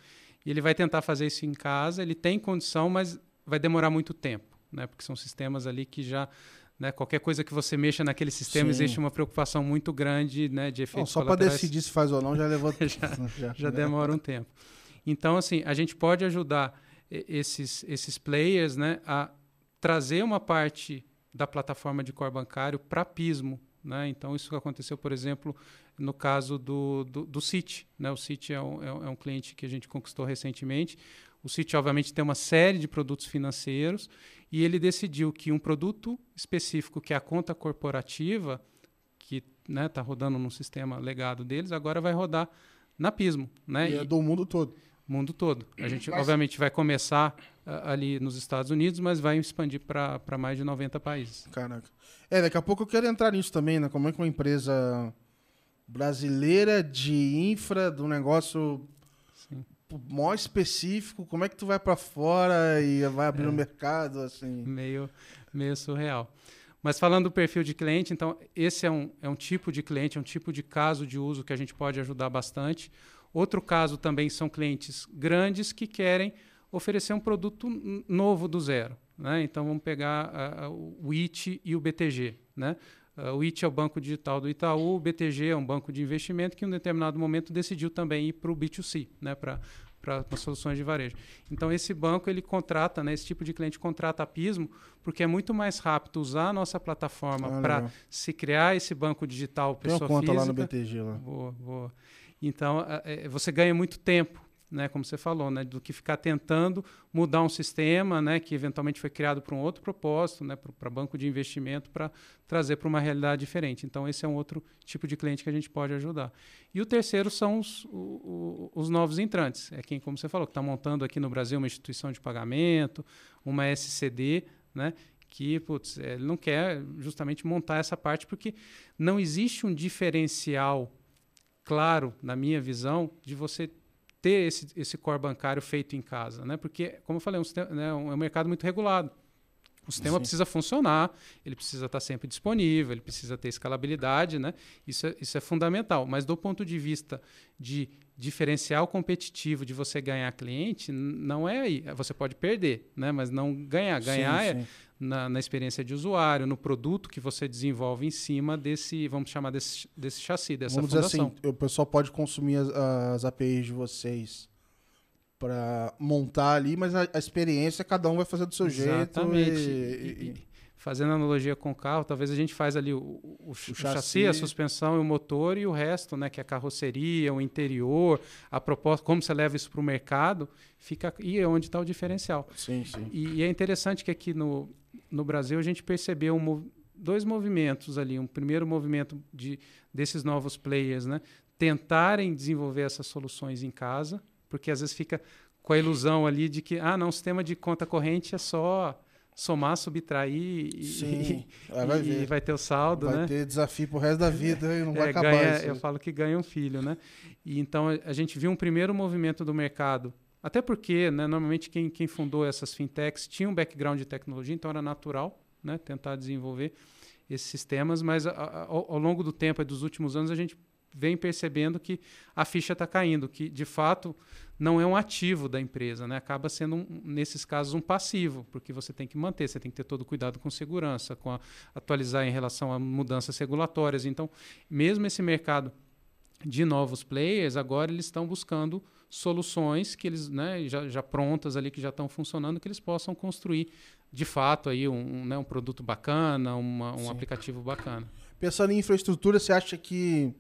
E ele vai tentar fazer isso em casa. Ele tem condição, mas vai demorar muito tempo, né? porque são sistemas ali que já né, qualquer coisa que você mexa naquele sistema, Sim. existe uma preocupação muito grande né, de efeitos Só para decidir se faz ou não já levou já, já, já demora um tempo. Então, assim, a gente pode ajudar esses, esses players né, a trazer uma parte da plataforma de core bancário para Pismo. Né? Então, isso aconteceu, por exemplo, no caso do, do, do Citi. Né? O Citi é um, é um cliente que a gente conquistou recentemente. O Citi, obviamente, tem uma série de produtos financeiros e ele decidiu que um produto específico, que é a conta corporativa, que está né, tá rodando no sistema legado deles, agora vai rodar na Pismo. Né? E, é do mundo todo mundo todo. A gente, mas... obviamente, vai começar uh, ali nos Estados Unidos, mas vai expandir para mais de 90 países. Caraca. É, daqui a pouco eu quero entrar nisso também, né? Como é que uma empresa brasileira de infra, do negócio Sim. mó específico, como é que tu vai para fora e vai abrir o é. um mercado, assim? Meio, meio surreal. Mas falando do perfil de cliente, então, esse é um, é um tipo de cliente, é um tipo de caso de uso que a gente pode ajudar bastante. Outro caso também são clientes grandes que querem oferecer um produto novo do zero. Né? Então vamos pegar uh, o IT e o BTG. Né? Uh, o IT é o banco digital do Itaú, o BTG é um banco de investimento que em um determinado momento decidiu também ir para o B2C, né? para para soluções de varejo. Então esse banco ele contrata, né, esse tipo de cliente contrata a Pismo porque é muito mais rápido usar a nossa plataforma ah, para se criar esse banco digital pessoa Tem uma conta física. lá no BTG lá. Boa, boa. Então, é, você ganha muito tempo, né, como você falou, né, do que ficar tentando mudar um sistema né, que eventualmente foi criado para um outro propósito, né, para banco de investimento, para trazer para uma realidade diferente. Então, esse é um outro tipo de cliente que a gente pode ajudar. E o terceiro são os, os novos entrantes. É quem, como você falou, que está montando aqui no Brasil uma instituição de pagamento, uma SCD, né, que putz, ele não quer justamente montar essa parte porque não existe um diferencial claro, na minha visão, de você ter esse, esse core bancário feito em casa, né? Porque, como eu falei, é um, né, é um mercado muito regulado. O sistema Sim. precisa funcionar, ele precisa estar sempre disponível, ele precisa ter escalabilidade, né? Isso é, isso é fundamental. Mas do ponto de vista de diferencial competitivo de você ganhar cliente, não é aí. Você pode perder, né? Mas não ganhar. Ganhar sim, é sim na, na, experiência de usuário, no produto que você desenvolve em cima desse, vamos chamar desse, desse chassi, dessa vamos fundação. Dizer assim, o pessoal pode consumir as, as APIs de vocês para montar ali, mas a, a, experiência cada um vai fazer do seu Exatamente. jeito. E, e, e, fazendo analogia com o carro, talvez a gente faz ali o, o, o, o chassi, chassi, a suspensão e o motor e o resto, né, que é a carroceria, o interior, a proposta, como você leva isso para o mercado, fica e é onde está o diferencial. Sim, sim. E, e, é interessante que aqui no no Brasil a gente percebeu um, dois movimentos ali. Um primeiro movimento de, desses novos players, né? tentarem desenvolver essas soluções em casa, porque às vezes fica com a ilusão ali de que, ah, não, o sistema de conta corrente é só somar, subtrair e, Sim, e, vai, e vai, ter o saldo, vai né? Vai ter desafio pro resto da vida e não vai é, acabar ganha, isso. Eu falo que ganha um filho, né? E então a gente viu um primeiro movimento do mercado, até porque, né, normalmente quem, quem fundou essas fintechs tinha um background de tecnologia, então era natural, né, tentar desenvolver esses sistemas, mas a, a, ao, longo do tempo, dos últimos anos, a gente vem percebendo que a ficha está caindo, que de fato não é um ativo da empresa, né? acaba sendo, um, nesses casos, um passivo, porque você tem que manter, você tem que ter todo cuidado com segurança, com a, atualizar em relação a mudanças regulatórias. Então, mesmo esse mercado de novos players, agora eles estão buscando soluções que eles, né, já, já prontas ali, que já estão funcionando, que eles possam construir de fato aí um, um, né, um produto bacana, uma, um Sim. aplicativo bacana. Pensando em infraestrutura, você acha que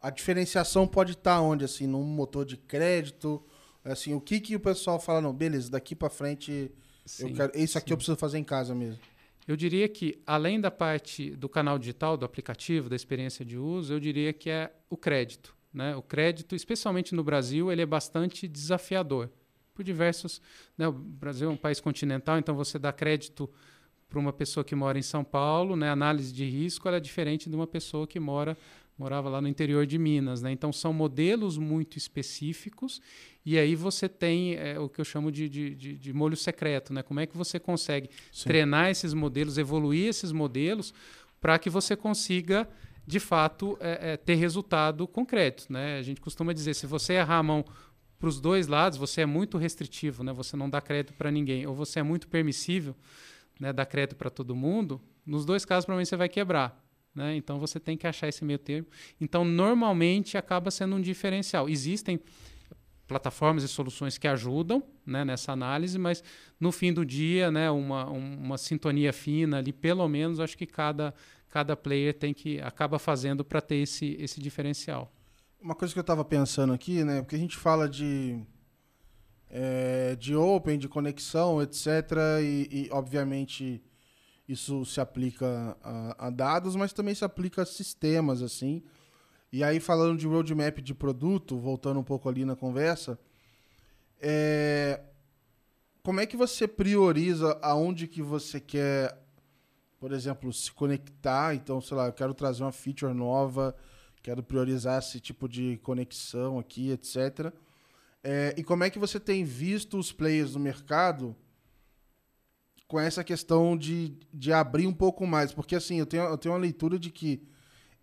a diferenciação pode estar onde? Assim, num motor de crédito? Assim, o que que o pessoal fala, não, beleza, daqui para frente sim, eu quero, isso aqui sim. eu preciso fazer em casa mesmo. Eu diria que, além da parte do canal digital, do aplicativo, da experiência de uso, eu diria que é o crédito. Né? O crédito, especialmente no Brasil, ele é bastante desafiador. Por diversos. Né? O Brasil é um país continental, então você dá crédito para uma pessoa que mora em São Paulo, né? a análise de risco é diferente de uma pessoa que mora morava lá no interior de Minas, né? Então são modelos muito específicos e aí você tem é, o que eu chamo de, de, de, de, molho secreto, né? Como é que você consegue Sim. treinar esses modelos, evoluir esses modelos para que você consiga de fato é, é, ter resultado concreto, né? A gente costuma dizer se você errar a mão para os dois lados, você é muito restritivo, né? Você não dá crédito para ninguém, ou você é muito permissível, né? Dá crédito para todo mundo. Nos dois casos, provavelmente você vai quebrar. Né? Então você tem que achar esse meio termo. Então, normalmente acaba sendo um diferencial. Existem plataformas e soluções que ajudam né, nessa análise, mas no fim do dia, né, uma, uma sintonia fina ali, pelo menos, acho que cada, cada player tem que acaba fazendo para ter esse, esse diferencial. Uma coisa que eu estava pensando aqui, né, porque a gente fala de é, de open, de conexão, etc. E, e obviamente isso se aplica a, a, dados, mas também se aplica a sistemas, assim. E aí, falando de roadmap de produto, voltando um pouco ali na conversa, é... como é que você prioriza aonde que você quer, por exemplo, se conectar? Então, sei lá, eu quero trazer uma feature nova, quero priorizar esse tipo de conexão aqui, etc. É... e como é que você tem visto os players no mercado com essa questão de, de abrir um pouco mais. Porque, assim, eu tenho, eu tenho uma leitura de que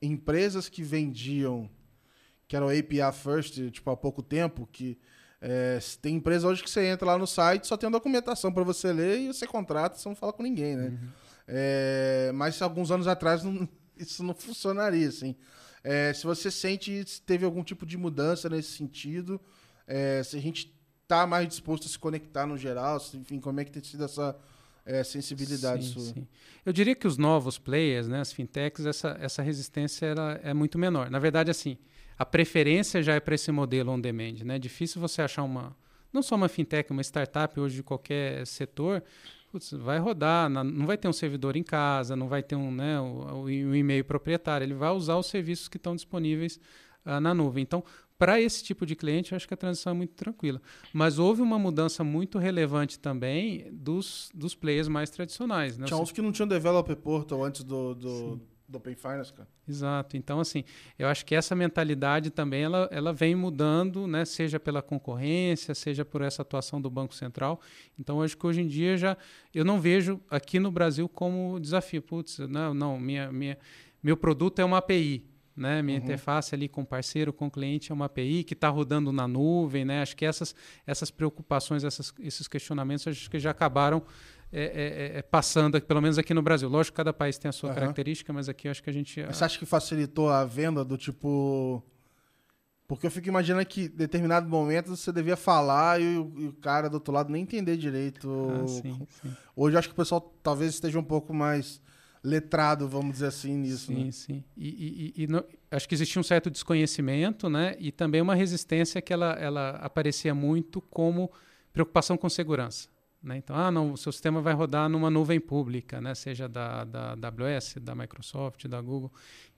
empresas que vendiam, que eram API first, tipo, há pouco tempo, que é, tem empresa hoje que você entra lá no site, só tem a documentação para você ler e você contrata, você não fala com ninguém, né? Uhum. É, mas alguns anos atrás não, isso não funcionaria, assim. É, se você sente se teve algum tipo de mudança nesse sentido, é, se a gente está mais disposto a se conectar no geral, se, enfim, como é que tem sido essa é, sensibilidade sim, sua. Sim. Eu diria que os novos players, né, as fintechs, essa, essa resistência ela é muito menor. Na verdade, assim, a preferência já é para esse modelo on demand. Né? É difícil você achar uma, não só uma fintech, uma startup hoje de qualquer setor, putz, vai rodar, não vai ter um servidor em casa, não vai ter um, né, um e-mail proprietário, ele vai usar os serviços que estão disponíveis uh, na nuvem. Então, para esse tipo de cliente, eu acho que a transição é muito tranquila. Mas houve uma mudança muito relevante também dos, dos players mais tradicionais. Né? Tinha uns que não tinham developer portal antes do, do, do Open Finance, cara. Exato. Então, assim, eu acho que essa mentalidade também ela, ela vem mudando, né? seja pela concorrência, seja por essa atuação do Banco Central. Então, acho que hoje em dia já eu não vejo aqui no Brasil como desafio. Putz, não, não minha, minha, meu produto é uma API né? Minha uhum. interface ali com parceiro, com cliente é uma API que está rodando na nuvem, né? Acho que essas, essas preocupações, essas, esses questionamentos, acho que já acabaram é, é, é, é passando, aqui, pelo menos aqui no Brasil. Lógico que cada país tem a sua uhum. característica, mas aqui acho que a gente... Você acha que facilitou a venda do tipo... Porque eu fico imaginando que em determinado momento você devia falar e o, e o cara do outro lado nem entender direito. Ah, sim, sim. Hoje eu acho que o pessoal talvez esteja um pouco mais letrado, vamos dizer assim, nisso. Sim, né? sim. E, e, e no, acho que existia um certo desconhecimento, né? E também uma resistência que ela, ela aparecia muito como preocupação com segurança. Né? Então, ah, não, o seu sistema vai rodar numa nuvem pública, né? seja da, da, AWS, da Microsoft, da Google.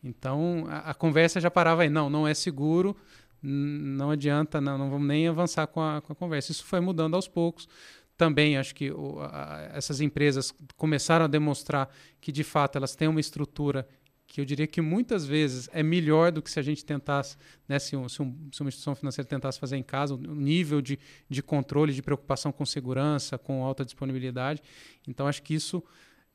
Então, a, a, conversa já parava aí. Não, não é seguro, não adianta, não, não vamos nem avançar com a, com a conversa. Isso foi mudando aos poucos. Também acho que o, a, essas empresas começaram a demonstrar que, de fato, elas têm uma estrutura que eu diria que muitas vezes é melhor do que se a gente tentasse, né, se, um, se, um, se, uma instituição financeira tentasse fazer em casa, o nível de, de controle, de preocupação com segurança, com alta disponibilidade. Então, acho que isso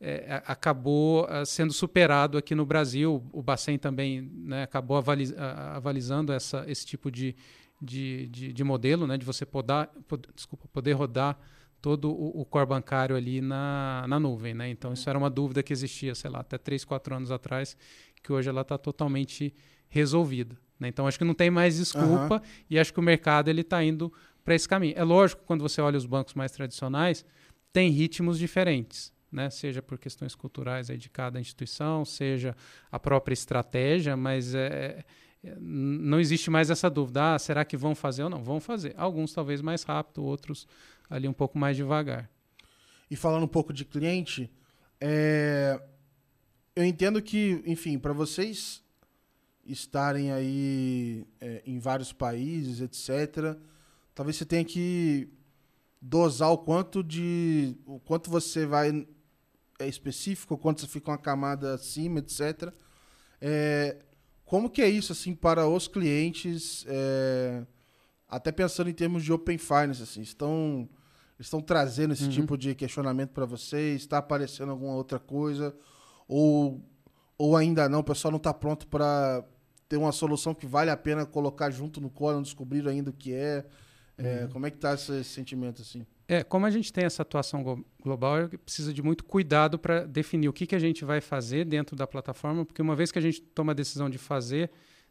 é, acabou uh, sendo superado aqui no Brasil. O Bacen também né, acabou avaliz, uh, avalizando essa, esse tipo de, de, de, de modelo, né, de você poder, pod, desculpa, poder rodar todo o, o, core bancário ali na, na nuvem. Né? Então, isso era uma dúvida que existia, sei lá, até 3, 4 anos atrás, que hoje ela está totalmente resolvida. Né? Então, acho que não tem mais desculpa uhum. e acho que o mercado está indo para esse caminho. É lógico, quando você olha os bancos mais tradicionais, tem ritmos diferentes. Né? seja por questões culturais aí de cada instituição, seja a própria estratégia, mas é não existe mais essa dúvida. Ah, será que vão fazer ou não? Vão fazer. Alguns talvez mais rápido, outros ali um pouco mais devagar. E falando um pouco de cliente, é... eu entendo que, enfim, para vocês estarem aí é, em vários países, etc., talvez você tenha que dosar o quanto de o quanto você vai é específico, o quanto você fica uma camada acima, etc. É, como que é isso assim para os clientes? É, até pensando em termos de Open Finance, assim, estão, estão trazendo esse uhum. tipo de questionamento para vocês? Está aparecendo alguma outra coisa? Ou, ou ainda não, o pessoal não está pronto para ter uma solução que vale a pena colocar junto no core, não descobriram ainda o que é? é uhum. Como é que está esse, esse sentimento assim? É, como a gente tem essa atuação global, precisa de muito cuidado para definir o que, que a gente vai fazer dentro da plataforma, porque uma vez que a gente toma a decisão de fazer,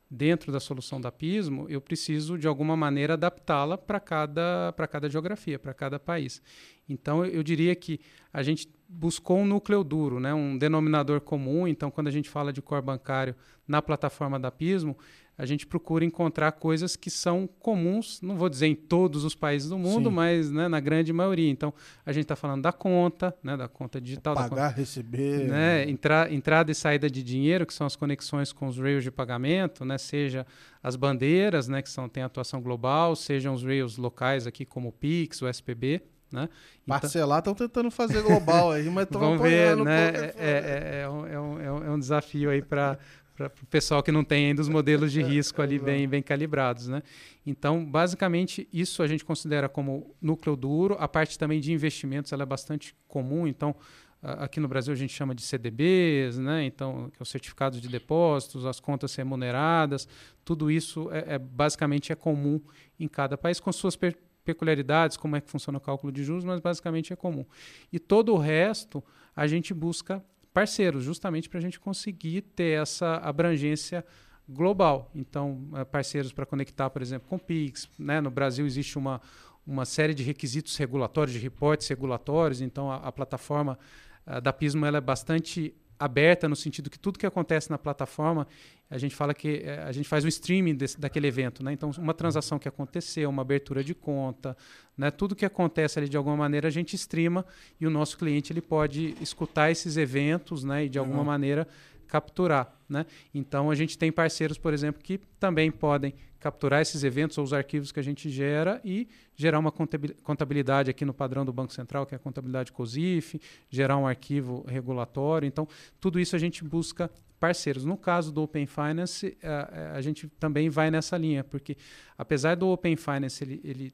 dentro da solução da Pismo, eu preciso de alguma maneira adaptá-la para cada, cada geografia, para cada país. Então eu diria que a gente buscou um núcleo duro, né, um denominador comum. Então, quando a gente fala de core bancário na plataforma da Pismo, a gente procura encontrar coisas que são comuns, não vou dizer em todos os países do mundo, Sim. mas né, na grande maioria. Então, a gente está falando da conta, né, da conta digital. Pagar, conta, receber. Né, entra, entrada e saída de dinheiro, que são as conexões com os rails de pagamento, né, seja as bandeiras, né, que são, têm atuação global, sejam os rails locais aqui, como o Pix, o SPB. Né? Então, Parcelar estão tentando fazer global aí, mas estão Vamos ver, né? É, é, é, um, é, um, é um desafio aí para para o pessoal que não tem ainda os modelos de risco ali bem, bem calibrados. Né? Então, basicamente, isso a gente considera como núcleo duro. A parte também de investimentos ela é bastante comum. Então, aqui no Brasil a gente chama de CDBs, né? então, que é os certificados de depósitos, as contas remuneradas, tudo isso é, é basicamente é comum em cada país, com suas peculiaridades, como é que funciona o cálculo de juros, mas basicamente é comum. E todo o resto a gente busca parceiros, justamente para a gente conseguir ter essa abrangência global. Então, é, parceiros para conectar, por exemplo, com Pix. Né? No Brasil existe uma, uma série de requisitos regulatórios, de reportes regulatórios, então a, a plataforma a da Pismo ela é bastante aberta no sentido que tudo que acontece na plataforma, a gente fala que é, a gente faz o streaming desse, daquele evento, né? Então, uma transação que aconteceu, uma abertura de conta, né? Tudo que acontece ali de alguma maneira a gente streama e o nosso cliente ele pode escutar esses eventos, né? E de alguma uhum. maneira capturar, né? Então a gente tem parceiros, por exemplo, que também podem capturar esses eventos ou os arquivos que a gente gera e gerar uma contabilidade aqui no padrão do Banco Central, que é a contabilidade COSIF, gerar um arquivo regulatório. Então, tudo isso a gente busca parceiros. No caso do Open Finance, a, a gente também vai nessa linha, porque apesar do Open Finance ele, ele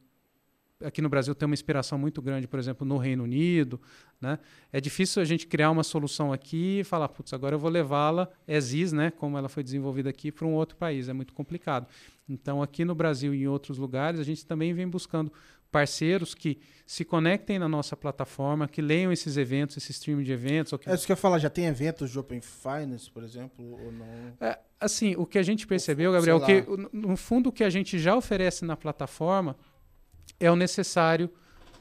aqui no Brasil tem uma inspiração muito grande, por exemplo, no Reino Unido. Né? É difícil a gente criar uma solução aqui e falar, putz, agora eu vou levá-la as is, né, como ela foi desenvolvida aqui, para um outro país. É muito complicado. Então, aqui no Brasil e em outros lugares, a gente também vem buscando parceiros que se conectem na nossa plataforma, que leiam esses eventos, esse stream de eventos. Que... É isso que eu ia falar, já tem eventos de Open Finance, por exemplo, ou não? É, assim, o que a gente percebeu, Gabriel, que no fundo o que a gente já oferece na plataforma é o necessário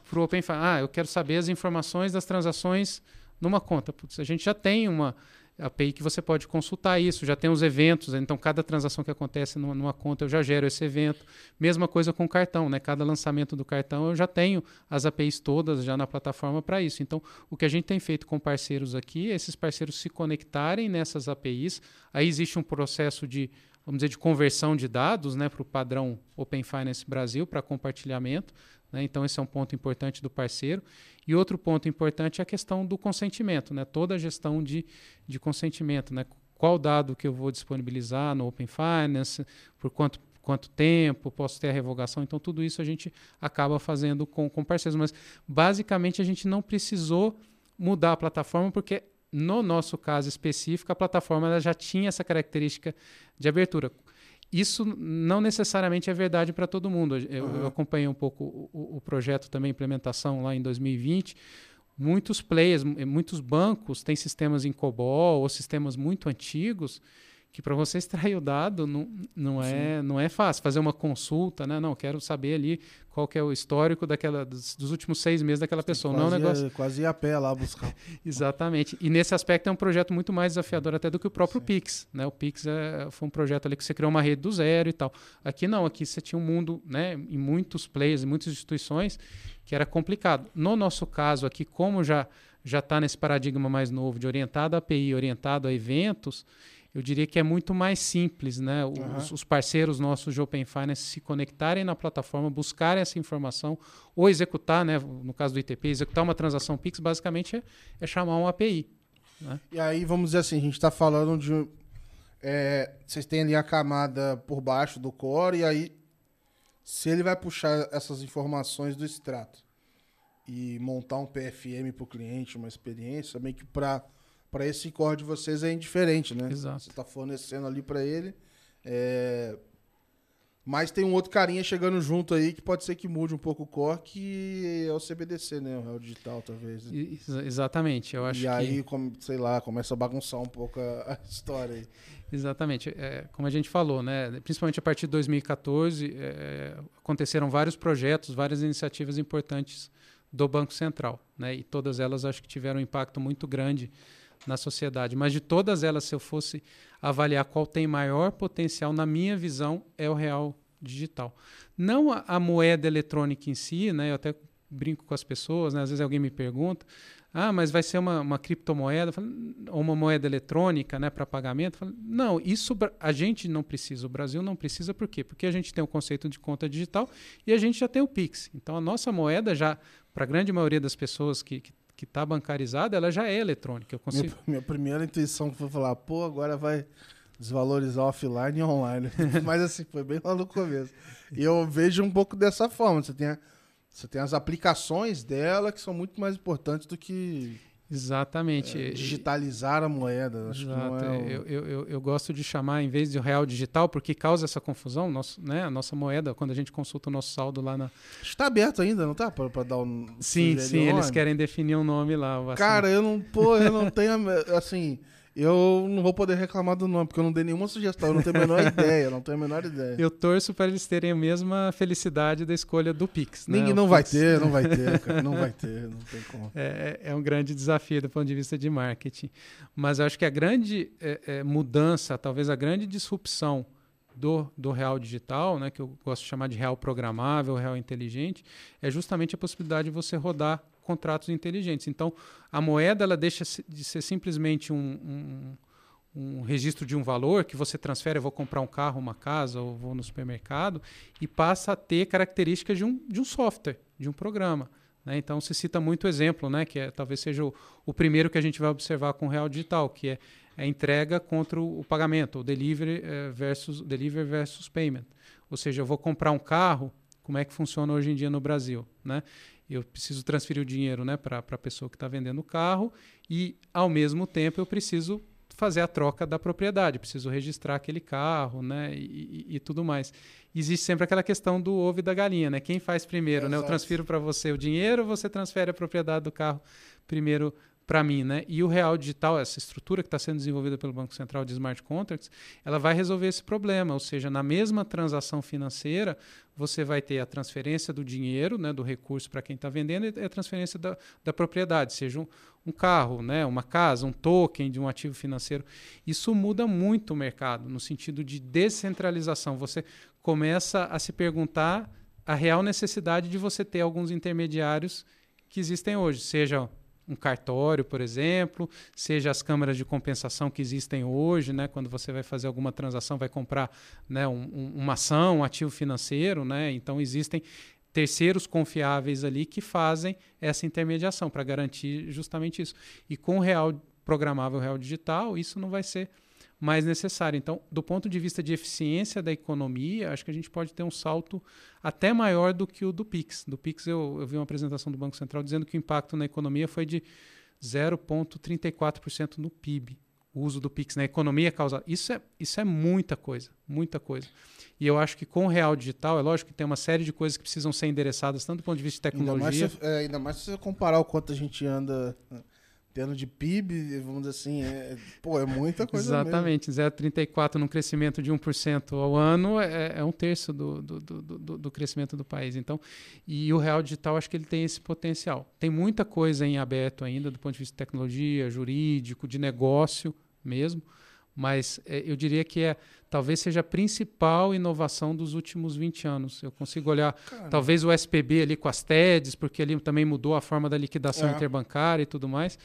para o Open Finance. Ah, eu quero saber as informações das transações numa conta. Putz, a gente já tem uma, API que você pode consultar isso, já tem os eventos, então cada transação que acontece numa, numa, conta eu já gero esse evento. Mesma coisa com o cartão, né? Cada lançamento do cartão eu já tenho as APIs todas já na plataforma para isso. Então, o que a gente tem feito com parceiros aqui é esses parceiros se conectarem nessas APIs. Aí existe um processo de, vamos dizer, de conversão de dados né, para o padrão Open Finance Brasil para compartilhamento. Né? Então, esse é um ponto importante do parceiro. E outro ponto importante é a questão do consentimento, né? toda a gestão de, de consentimento. Né? Qual dado que eu vou disponibilizar no Open Finance, por quanto, quanto tempo, posso ter a revogação. Então, tudo isso a gente acaba fazendo com, com parceiros. Mas, basicamente, a gente não precisou mudar a plataforma, porque no nosso caso específico, a plataforma já tinha essa característica de abertura. Isso não necessariamente é verdade para todo mundo. Eu, uhum. eu, acompanhei um pouco o, o projeto também, implementação lá em 2020. Muitos players, muitos bancos têm sistemas em COBOL ou sistemas muito antigos que para você extrair o dado não, não, é, não é fácil. Fazer uma consulta, né? Não, quero saber ali qual que é o histórico daquela, dos, dos últimos seis meses daquela pessoa. Quase não é um negócio... quase ir a pé lá buscar. Exatamente. E nesse aspecto é um projeto muito mais desafiador até do que o próprio Sim. Pix. Né? O Pix é, foi um projeto ali que você criou uma rede do zero e tal. Aqui não, aqui você tinha um mundo né, em muitos players, em muitas instituições, que era complicado. No nosso caso aqui, como já já está nesse paradigma mais novo de orientado a API, orientado a eventos, eu diria que é muito mais simples, né? Os, uhum. os, parceiros nossos de Open Finance se conectarem na plataforma, buscarem essa informação ou executar, né? No caso do ITP, executar uma transação Pix, basicamente é, é chamar um API. Né? E aí, vamos dizer assim, a gente está falando de. É, vocês têm ali a camada por baixo do core, e aí, se ele vai puxar essas informações do extrato e montar um PFM para o cliente, uma experiência, meio que para para esse core de vocês é indiferente, né? Exato. Você está fornecendo ali para ele. É... Mas tem um outro carinha chegando junto aí que pode ser que mude um pouco o core, que é o CBDC, né? O Real Digital, talvez. Ex exatamente, eu acho E aí, como, sei lá, começa a bagunçar um pouco a, a história aí. Exatamente. É, como a gente falou, né? principalmente a partir de 2014, é, aconteceram vários projetos, várias iniciativas importantes do Banco Central. Né? E todas elas acho que tiveram um impacto muito grande na sociedade. Mas de todas elas, se eu fosse avaliar qual tem maior potencial, na minha visão, é o real digital. Não a, a moeda eletrônica em si, né? Eu até brinco com as pessoas, né? às vezes alguém me pergunta, ah, mas vai ser uma, uma criptomoeda ou uma moeda eletrônica né, para pagamento? Não, isso a gente não precisa, o Brasil não precisa, por quê? Porque a gente tem o conceito de conta digital e a gente já tem o Pix. Então a nossa moeda já, para a grande maioria das pessoas que, que que está bancarizada, ela já é eletrônica. Eu consigo... minha, minha primeira intuição foi falar, pô, agora vai desvalorizar offline e online. Mas assim, foi bem lá no começo. E eu vejo um pouco dessa forma. Você tem, a, você tem as aplicações dela que são muito mais importantes do que Exatamente. É, digitalizar a moeda. Acho Exato. que não é o... eu, eu, eu, eu, gosto de chamar, em vez de real digital, porque causa essa confusão, nosso, né, a nossa moeda, quando a gente consulta o nosso saldo lá na. Está aberto ainda, não tá? Para dar um. Sim, sim, eles querem definir um nome lá. Cara, eu não. Pô, eu não tenho. Assim. Eu não vou poder reclamar do nome, porque eu não dei nenhuma sugestão, eu não tenho a menor ideia, não tenho a menor ideia. Eu torço para eles terem a mesma felicidade da escolha do Pix. Né? Ninguém não Pix... vai ter, não vai ter, cara, não vai ter, não tem como. É, é, é um grande desafio do ponto de vista de marketing. Mas eu acho que a grande é, é, mudança, talvez a grande disrupção do, do real digital, né, que eu gosto de chamar de real programável, real inteligente, é justamente a possibilidade de você rodar contratos inteligentes. Então, a moeda ela deixa de ser simplesmente um, um, um registro de um valor que você transfere, eu vou comprar um carro, uma casa, ou vou no supermercado, e passa a ter características de um, de um software, de um programa. Né? Então, se cita muito exemplo, né, que é, talvez seja o, o primeiro que a gente vai observar com o real digital, que é a entrega contra o, pagamento, o delivery, eh, versus, delivery versus payment. Ou seja, eu vou comprar um carro, como é que funciona hoje em dia no Brasil, né? Eu preciso transferir o dinheiro né, para a pessoa que está vendendo o carro e, ao mesmo tempo, eu preciso fazer a troca da propriedade, preciso registrar aquele carro né, e, e, e tudo mais. Existe sempre aquela questão do ovo e da galinha, né? Quem faz primeiro? Né? Eu transfiro para você o dinheiro, você transfere a propriedade do carro primeiro para mim, né? E o real digital, essa estrutura que está sendo desenvolvida pelo Banco Central de smart contracts, ela vai resolver esse problema. Ou seja, na mesma transação financeira, você vai ter a transferência do dinheiro, né, do recurso para quem está vendendo, e a transferência da, da propriedade, seja um, um, carro, né, uma casa, um token de um ativo financeiro. Isso muda muito o mercado, no sentido de descentralização. Você começa a se perguntar a real necessidade de você ter alguns intermediários que existem hoje, seja um cartório, por exemplo, seja as câmaras de compensação que existem hoje, né, quando você vai fazer alguma transação, vai comprar né, um, um, uma ação, um ativo financeiro, né, então existem terceiros confiáveis ali que fazem essa intermediação para garantir justamente isso. E com o real programável, real digital, isso não vai ser mais necessário. Então, do ponto de vista de eficiência da economia, acho que a gente pode ter um salto até maior do que o do Pix. Do Pix, eu, eu vi uma apresentação do Banco Central dizendo que o impacto na economia foi de 0,34% no PIB. O uso do Pix na economia causa. Isso é, isso é muita coisa, muita coisa. E eu acho que com o real digital, é lógico que tem uma série de coisas que precisam ser endereçadas, tanto do ponto de vista de tecnologia. Ainda mais se, é, ainda mais se você comparar o quanto a gente anda Tendo de PIB, vamos dizer assim, é, pô, é muita coisa Exatamente, 0,34 num crescimento de 1% ao ano é, é um terço do, do, do, do, crescimento do país. Então, e o real digital, acho que ele tem esse potencial. Tem muita coisa em aberto ainda, do ponto de vista de tecnologia, jurídico, de negócio mesmo, mas é, eu diria que é talvez seja a principal inovação dos últimos 20 anos. Eu consigo olhar Caramba. talvez o SPB ali com as TEDs, porque ele também mudou a forma da liquidação é. interbancária e tudo mais.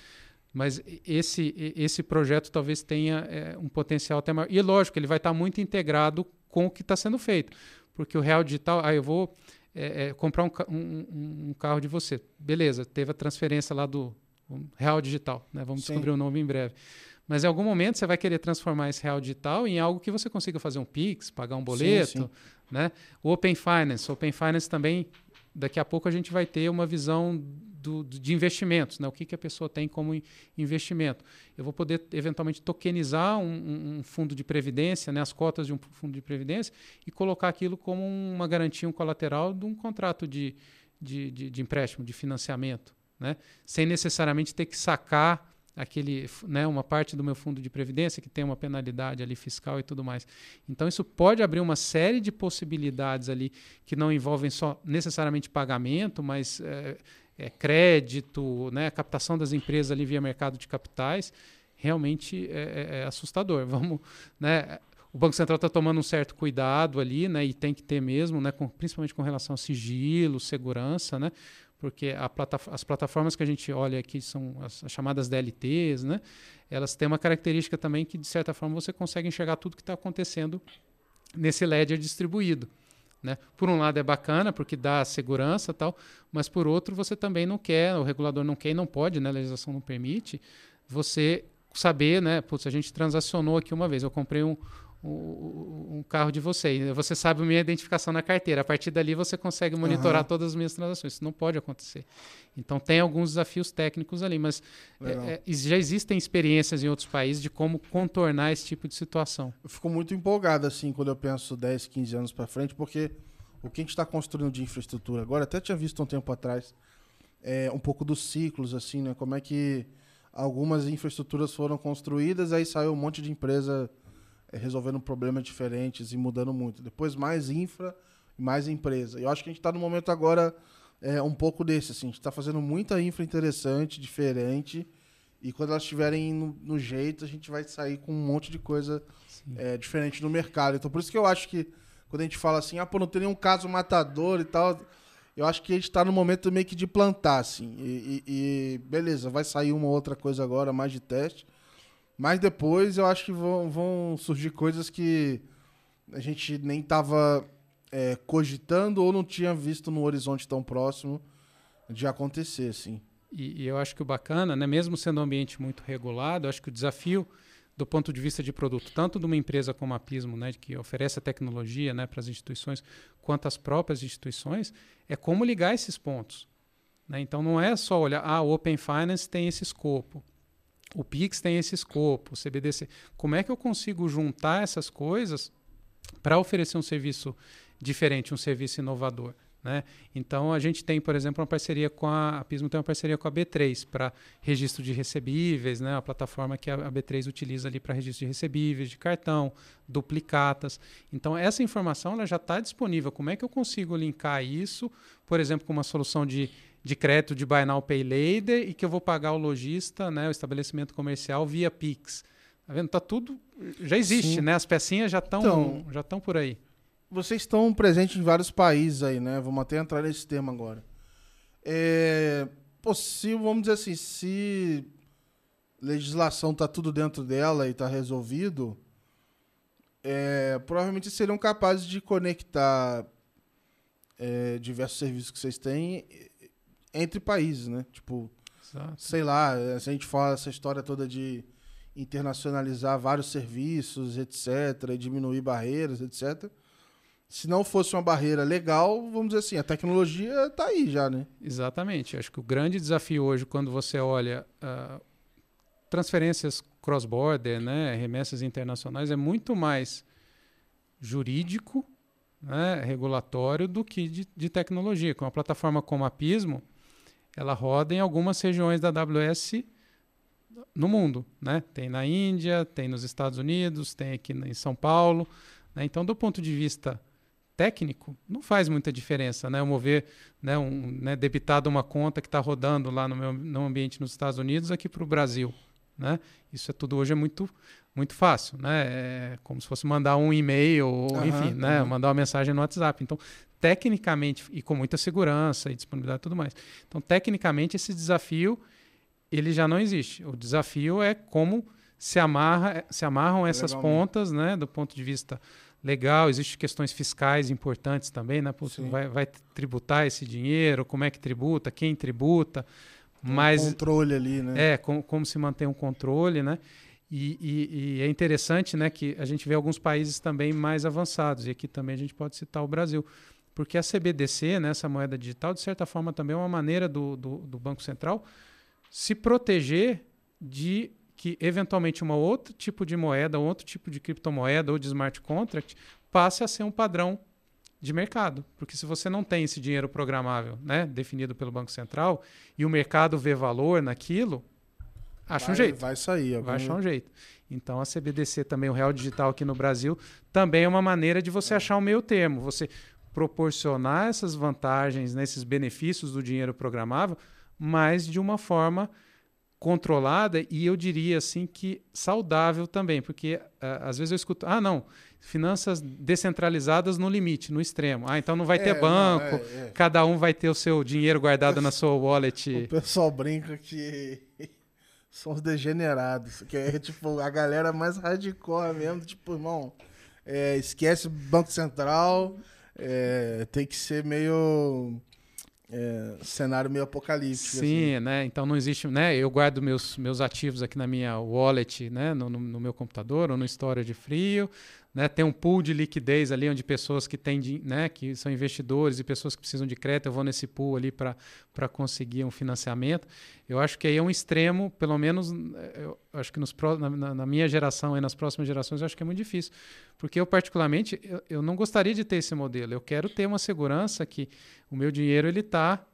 Mas esse, esse projeto talvez tenha é, um potencial até maior. E lógico, ele vai estar muito integrado com o que está sendo feito. Porque o real digital, ah, eu vou é, é, comprar um, um, um, carro de você. Beleza, teve a transferência lá do real digital. Né? Vamos Sim. descobrir o nome em breve. Mas em algum momento você vai querer transformar esse real digital em algo que você consiga fazer um Pix, pagar um boleto. Sim, sim. Né? O Open Finance. O Open Finance também, daqui a pouco a gente vai ter uma visão do, de investimentos, né? o que, que a pessoa tem como investimento. Eu vou poder eventualmente tokenizar um, um, fundo de previdência, né? as cotas de um fundo de previdência, e colocar aquilo como uma garantia, um colateral de um contrato de, de, de, de empréstimo, de financiamento, né? sem necessariamente ter que sacar aquele, né, uma parte do meu fundo de previdência que tem uma penalidade ali fiscal e tudo mais. Então isso pode abrir uma série de possibilidades ali que não envolvem só necessariamente pagamento, mas é, é, crédito, né, captação das empresas ali via mercado de capitais. Realmente é, é, é assustador. Vamos, né, o Banco Central está tomando um certo cuidado ali, né, e tem que ter mesmo, né, com, principalmente com relação a sigilo, segurança, né, porque plata as plataformas que a gente olha aqui são as, as, chamadas DLTs, né? Elas têm uma característica também que, de certa forma, você consegue enxergar tudo que está acontecendo nesse ledger distribuído. Né? Por um lado é bacana porque dá segurança tal, mas por outro você também não quer, o regulador não quer e não pode, né? a legislação não permite, você saber, né? Putz, a gente transacionou aqui uma vez, eu comprei um, um carro de você. Você sabe a minha identificação na carteira. A partir dali você consegue monitorar uhum. todas as minhas transações. Isso não pode acontecer. Então tem alguns desafios técnicos ali, mas é, é, já existem experiências em outros países de como contornar esse tipo de situação. Eu fico muito empolgado assim quando eu penso 10, 15 anos para frente, porque o que a gente está construindo de infraestrutura agora, até tinha visto um tempo atrás, é um pouco dos ciclos assim, né? Como é que algumas infraestruturas foram construídas, aí saiu um monte de empresa resolvendo problemas diferentes e mudando muito. Depois mais infra e mais empresa. Eu acho que a gente está no momento agora é, um pouco desse. Assim, a gente está fazendo muita infra interessante, diferente. E quando elas estiverem no, no, jeito, a gente vai sair com um monte de coisa é, diferente no mercado. Então, por isso que eu acho que quando a gente fala assim, ah, pô, não tem nenhum caso matador e tal, eu acho que a gente está no momento meio que de plantar, assim. E, e, e, beleza, vai sair uma outra coisa agora, mais de teste. Mas depois eu acho que vão, vão surgir coisas que a gente nem estava é, cogitando ou não tinha visto no horizonte tão próximo de acontecer, assim. E, e, eu acho que o bacana, né, mesmo sendo um ambiente muito regulado, acho que o desafio do ponto de vista de produto, tanto de uma empresa como a Pismo, né, que oferece a tecnologia né, para as instituições, quanto as próprias instituições, é como ligar esses pontos. Né? Então não é só olhar, ah, o Open Finance tem esse escopo. O Pix tem esse escopo, o CBDC. Como é que eu consigo juntar essas coisas para oferecer um serviço diferente, um serviço inovador? Né? Então a gente tem, por exemplo, uma parceria com a, a Pismo tem uma parceria com a B3 para registro de recebíveis, né? a plataforma que a, a B3 utiliza ali para registro de recebíveis, de cartão, duplicatas. Então essa informação ela já está disponível. Como é que eu consigo linkar isso, por exemplo, com uma solução de, de crédito de Buy Now Pay Later e que eu vou pagar o lojista, né, o estabelecimento comercial via Pix? Tá vendo? Tá tudo já existe, Sim. né? As pecinhas já estão então, já estão por aí vocês estão presentes em vários países aí, né? Vamos até entrar nesse tema agora. É possível, vamos dizer assim, se legislação está tudo dentro dela e está resolvido, é, provavelmente seriam capazes de conectar é, diversos serviços que vocês têm entre países, né? Tipo, Exato. sei lá, se a gente fala essa história toda de internacionalizar vários serviços, etc., e diminuir barreiras, etc., se não fosse uma barreira legal, vamos dizer assim, a tecnologia está aí já, né? Exatamente. Acho que o grande desafio hoje, quando você olha uh, transferências cross-border, né, remessas internacionais, é muito mais jurídico, né, regulatório, do que de, de tecnologia. Com uma plataforma como a Pismo, ela roda em algumas regiões da AWS no mundo. Né? Tem na Índia, tem nos Estados Unidos, tem aqui em São Paulo. Né? Então, do ponto de vista técnico, não faz muita diferença, né? Eu mover, né, um, né, debitado uma conta que está rodando lá no meu no ambiente nos Estados Unidos aqui para o Brasil, né? Isso é tudo hoje é muito muito fácil, né? É como se fosse mandar um e-mail, ou, enfim, né? Mandar uma mensagem no WhatsApp. Então, tecnicamente e com muita segurança e disponibilidade e tudo mais. Então, tecnicamente esse desafio ele já não existe. O desafio é como se amarra se amarram essas pontas, né? Do ponto de vista legal, existem questões fiscais importantes também, né? Putz, vai, vai, tributar esse dinheiro, como é que tributa, quem tributa, mas... Um controle ali, né? É, com, como se mantém um controle, né? E, e, e, é interessante né, que a gente vê alguns países também mais avançados, e aqui também a gente pode citar o Brasil, porque a CBDC, né, essa moeda digital, de certa forma também é uma maneira do, do, do Banco Central se proteger de que eventualmente um outro tipo de moeda, outro tipo de criptomoeda ou de smart contract passe a ser um padrão de mercado. Porque se você não tem esse dinheiro programável, né, definido pelo Banco Central, e o mercado vê valor naquilo, acha vai, um jeito. Vai sair. Algum... Vai achar um jeito. Então a CBDC também, o Real Digital aqui no Brasil, também é uma maneira de você achar um meio termo. Você proporcionar essas vantagens, né, esses benefícios do dinheiro programável, mas de uma forma controlada e eu diria assim que saudável também, porque uh, às vezes eu escuto, ah, não, finanças descentralizadas no limite, no extremo. Ah, então não vai é, ter banco, não, é, é. cada um vai ter o seu dinheiro guardado na sua wallet. O pessoal brinca que são os degenerados, que é tipo a galera mais hardcore mesmo, tipo, irmão, é, esquece Banco Central, é, tem que ser meio é, cenário meio apocalíptico. Sim, assim. né? Então não existe, né? Eu guardo meus, meus ativos aqui na minha wallet, né? No, no, no meu computador ou no Storage Frio. Né, tem um pool de liquidez ali onde pessoas que têm, né, que são investidores e pessoas que precisam de crédito, eu vou nesse pool ali para conseguir um financiamento. Eu acho que aí é um extremo, pelo menos, eu acho que nos, na, na minha geração e nas próximas gerações, eu acho que é muito difícil. Porque eu, particularmente, eu, eu não gostaria de ter esse modelo. Eu quero ter uma segurança que o meu dinheiro ele está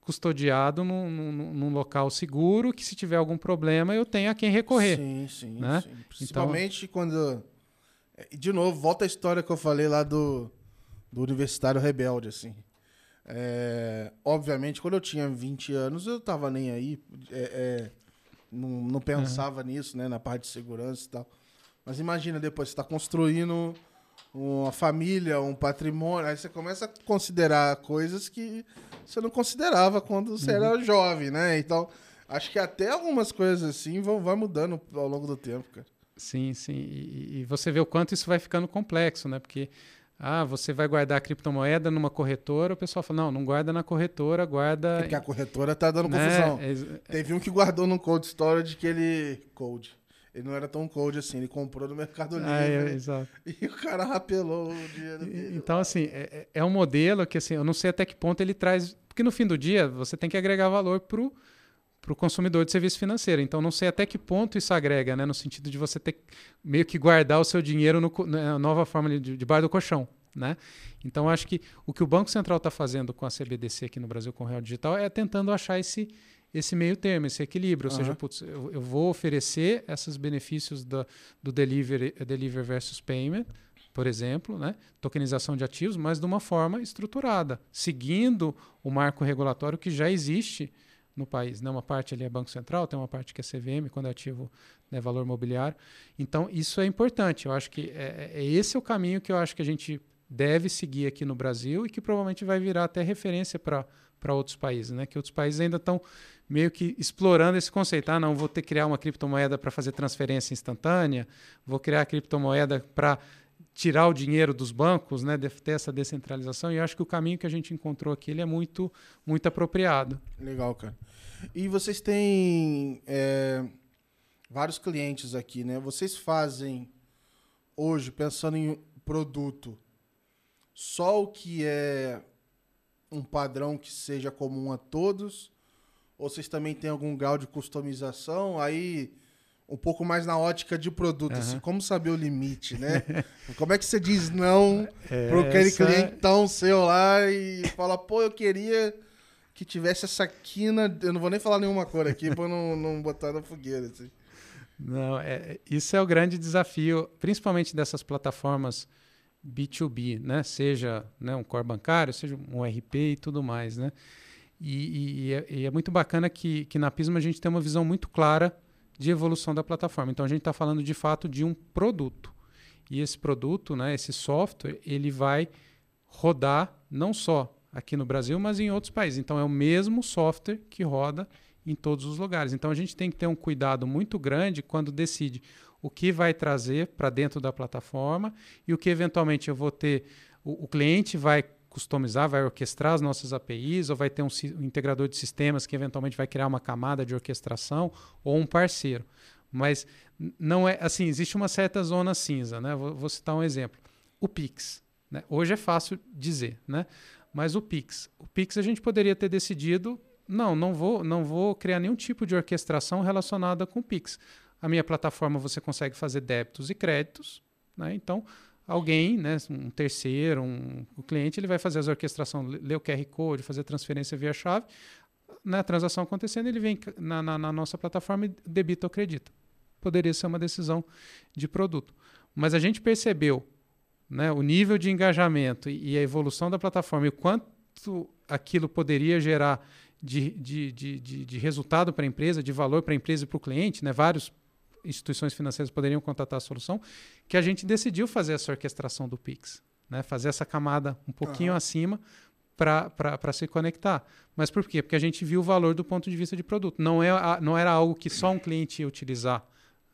custodiado num, num, num, local seguro, que se tiver algum problema eu tenho a quem recorrer. Sim, sim, né? sim. Então Principalmente então, quando de novo, volta a história que eu falei lá do, do Universitário Rebelde, assim. É, obviamente, quando eu tinha 20 anos, eu tava nem aí. É, é, não, não pensava uhum. nisso, né? Na parte de segurança e tal. Mas imagina depois, você tá construindo uma família, um patrimônio, aí você começa a considerar coisas que você não considerava quando você uhum. era jovem, né? Então, acho que até algumas coisas assim vão, vão mudando ao longo do tempo, cara. Sim, sim. E, e, você vê o quanto isso vai ficando complexo, né? Porque ah, você vai guardar a criptomoeda numa corretora, o pessoal fala, não, não guarda na corretora, guarda. Porque a corretora tá dando né? confusão. É, Teve um que guardou no cold storage que ele. Cold. Ele não era tão cold assim, ele comprou no Mercado Livre. Ah, é, exato. E o cara rapelou o dinheiro dele. Então, assim, é, é, é um modelo que assim, eu não sei até que ponto ele traz. Porque no fim do dia, você tem que agregar valor pro para o consumidor de serviço financeiro. Então, não sei até que ponto isso agrega, né? no sentido de você ter meio que guardar o seu dinheiro no, na nova forma de, de bar do colchão. Né? Então, acho que o que o Banco Central está fazendo com a CBDC aqui no Brasil, com o Real Digital, é tentando achar esse, esse meio termo, esse equilíbrio. Ou uhum. seja, putz, eu, eu, vou oferecer esses benefícios da, do delivery, delivery versus payment, por exemplo, né? tokenização de ativos, mas de uma forma estruturada, seguindo o marco regulatório que já existe no país. Né? Uma parte ali é Banco Central, tem uma parte que é CVM, quando é ativo né, valor mobiliário. Então, isso é importante. Eu acho que é, é, esse é o caminho que eu acho que a gente deve seguir aqui no Brasil e que provavelmente vai virar até referência para outros países, né? Que outros países ainda estão meio que explorando esse conceito. Ah, não, vou ter que criar uma criptomoeda para fazer transferência instantânea, vou criar a criptomoeda para tirar o dinheiro dos bancos, né, ter essa descentralização. E acho que o caminho que a gente encontrou aqui ele é muito, muito apropriado. Legal, cara. E vocês têm é, vários clientes aqui, né? Vocês fazem hoje, pensando em produto, só o que é um padrão que seja comum a todos? Ou vocês também têm algum grau de customização? Aí, um pouco mais na ótica de produto, uhum. assim, como saber o limite, né? como é que você diz não é, para aquele essa... clientão seu lá e fala, pô, eu queria que tivesse essa quina. Eu não vou nem falar nenhuma cor aqui para não, não botar na fogueira. Assim. Não, é, isso é o grande desafio, principalmente dessas plataformas B2B, né? Seja né, um core bancário, seja um RP e tudo mais, né? E, e, é, e, é, muito bacana que, que na Pisma a gente tem uma visão muito clara de evolução da plataforma. Então a gente está falando de fato de um produto. E esse produto, né, esse software, ele vai rodar não só aqui no Brasil, mas em outros países. Então é o mesmo software que roda em todos os lugares. Então a gente tem que ter um cuidado muito grande quando decide o que vai trazer para dentro da plataforma e o que eventualmente eu vou ter. O, o, cliente vai customizar, vai orquestrar as nossas APIs, ou vai ter um, um, integrador de sistemas que eventualmente vai criar uma camada de orquestração, ou um parceiro. Mas não é assim, existe uma certa zona cinza, né? Vou, vou citar um exemplo. O Pix. Né? Hoje é fácil dizer, né? Mas o Pix. O Pix a gente poderia ter decidido não, não vou, não vou criar nenhum tipo de orquestração relacionada com o Pix. A minha plataforma você consegue fazer débitos e créditos, né? Então, alguém, né, um terceiro, um, o cliente, ele vai fazer as orquestrações, ler o QR Code, fazer transferência via chave, né, a transação acontecendo, ele vem na, na, na nossa plataforma e debita ou acredita. Poderia ser uma decisão de produto. Mas a gente percebeu né, o nível de engajamento e, e a evolução da plataforma e o quanto aquilo poderia gerar de, de, de, de, de resultado para a empresa, de valor para a empresa e para o cliente, né? várias instituições financeiras poderiam contratar a solução, que a gente decidiu fazer essa orquestração do Pix, né? fazer essa camada um pouquinho uhum. acima para se conectar. Mas por quê? Porque a gente viu o valor do ponto de vista de produto. Não, é, não era algo que só um cliente ia utilizar.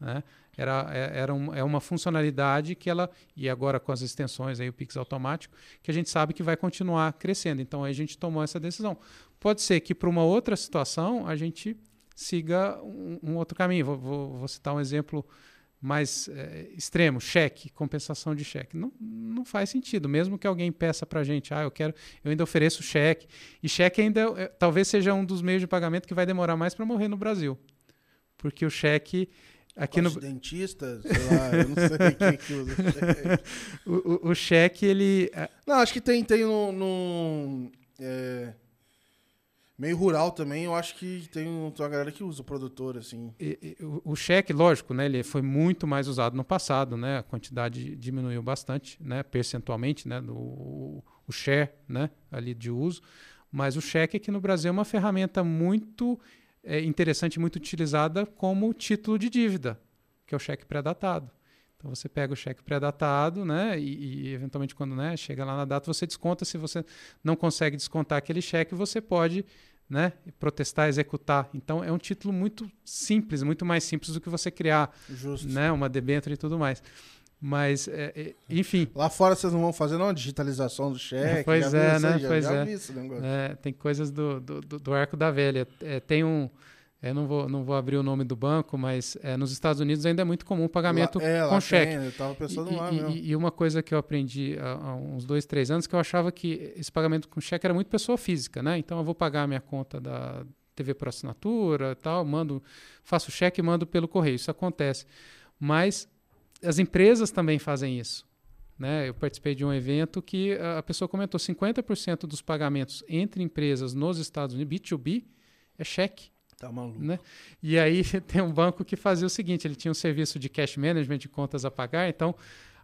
Né? Era, é, era um, é uma funcionalidade que ela, e agora com as extensões, aí, o Pix automático, que a gente sabe que vai continuar crescendo. Então aí a gente tomou essa decisão. Pode ser que para uma outra situação a gente siga um, um outro caminho. Vou, vou, vou, citar um exemplo mais é, extremo, cheque, compensação de cheque. Não, não faz sentido, mesmo que alguém peça para a gente, ah, eu quero, eu ainda ofereço cheque. E cheque ainda é, talvez seja um dos meios de pagamento que vai demorar mais para morrer no Brasil. Porque o cheque Aqui no dentista, sei lá, eu não sei quem que usa cheque. o, o, o, cheque, ele. É não, acho que tem, tem no. no é, meio rural também, eu acho que tem, uma galera que usa o produtor, assim. E, e, o, o, cheque, lógico, né? Ele foi muito mais usado no passado, né? A quantidade diminuiu bastante, né? Percentualmente, né? Do, o share, né? Ali de uso. Mas o cheque aqui no Brasil é uma ferramenta muito é interessante, muito utilizada como título de dívida, que é o cheque pré-datado. Então você pega o cheque pré-datado, né? E, e, eventualmente quando né, chega lá na data você desconta. Se você não consegue descontar aquele cheque, você pode né, protestar, executar. Então é um título muito simples, muito mais simples do que você criar Justo. né, uma debênture e tudo mais. Mas, é, é, enfim. Lá fora vocês não vão fazer não, digitalização do cheque. Pois é, né? Pois já é. é. Tem coisas do, do, do, arco da velha. É, tem um. Eu não vou, não vou abrir o nome do banco, mas é, nos Estados Unidos ainda é muito comum o pagamento lá, é, com cheque. Tem, eu estava pensando e, lá e, mesmo. E uma coisa que eu aprendi há, há, uns dois, três anos, que eu achava que esse pagamento com cheque era muito pessoa física, né? Então eu vou pagar a minha conta da TV por assinatura tal, mando, faço cheque e mando pelo correio. Isso acontece. Mas as empresas também fazem isso. Né? Eu participei de um evento que a pessoa comentou 50% dos pagamentos entre empresas nos Estados Unidos, B2B, é cheque. Tá maluco. Né? E aí tem um banco que fazia o seguinte: ele tinha um serviço de cash management de contas a pagar, então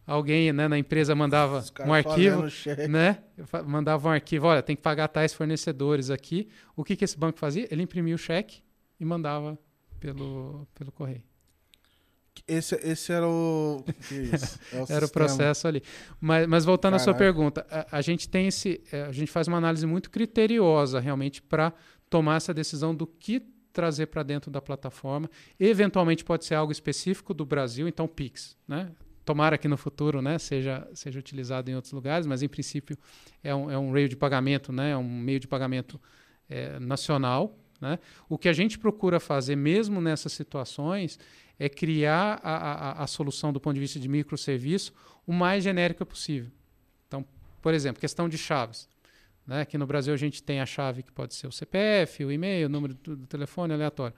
alguém né, na empresa mandava um arquivo, né? Mandava um arquivo, olha, tem que pagar tais fornecedores aqui. O que, que esse banco fazia? Ele imprimia o cheque e mandava pelo, pelo correio. Esse, esse era o. É o era o processo ali. Mas, mas voltando Caraca. à sua pergunta, a, a, gente tem esse. É, a gente faz uma análise muito criteriosa realmente para tomar essa decisão do que trazer para dentro da plataforma. Eventualmente pode ser algo específico do Brasil, então Pix, né? Tomara que no futuro né, seja, seja utilizado em outros lugares, mas em princípio é um, é um meio de pagamento, né, é um meio de pagamento é, nacional. Né? O que a gente procura fazer, mesmo nessas situações, é criar a, a, a solução do ponto de vista de microserviço o mais genérica possível. Então, por exemplo, questão de chaves. Né? Aqui no Brasil a gente tem a chave que pode ser o CPF, o e-mail, o número do, do telefone aleatório.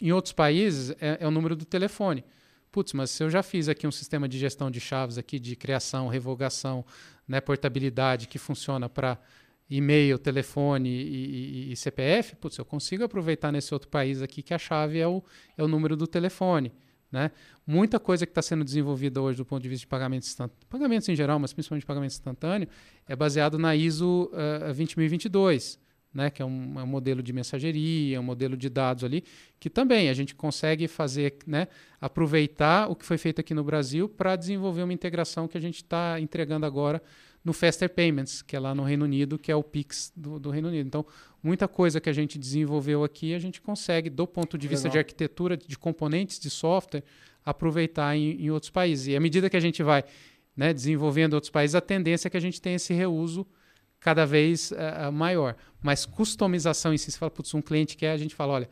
Em outros países é, é, o número do telefone. Putz, mas se eu já fiz aqui um sistema de gestão de chaves aqui de criação, revogação, né, portabilidade que funciona para e-mail, telefone e, e, e, CPF, putz, eu consigo aproveitar nesse outro país aqui que a chave é o, é o número do telefone. Né? Muita coisa que está sendo desenvolvida hoje do ponto de vista de pagamentos pagamentos em geral, mas principalmente pagamento instantâneo, é baseado na ISO uh, 20022, né? que é um, é um, modelo de mensageria, um modelo de dados ali, que também a gente consegue fazer, né? aproveitar o que foi feito aqui no Brasil para desenvolver uma integração que a gente está entregando agora no Faster Payments, que é lá no Reino Unido, que é o Pix do, do, Reino Unido. Então, muita coisa que a gente desenvolveu aqui, a gente consegue, do ponto de vista Legal. de arquitetura, de componentes de software, aproveitar em, em, outros países. E à medida que a gente vai né, desenvolvendo outros países, a tendência é que a gente tenha esse reuso cada vez uh, maior. Mas customização em si, você fala, putz, um cliente quer, a gente fala, olha,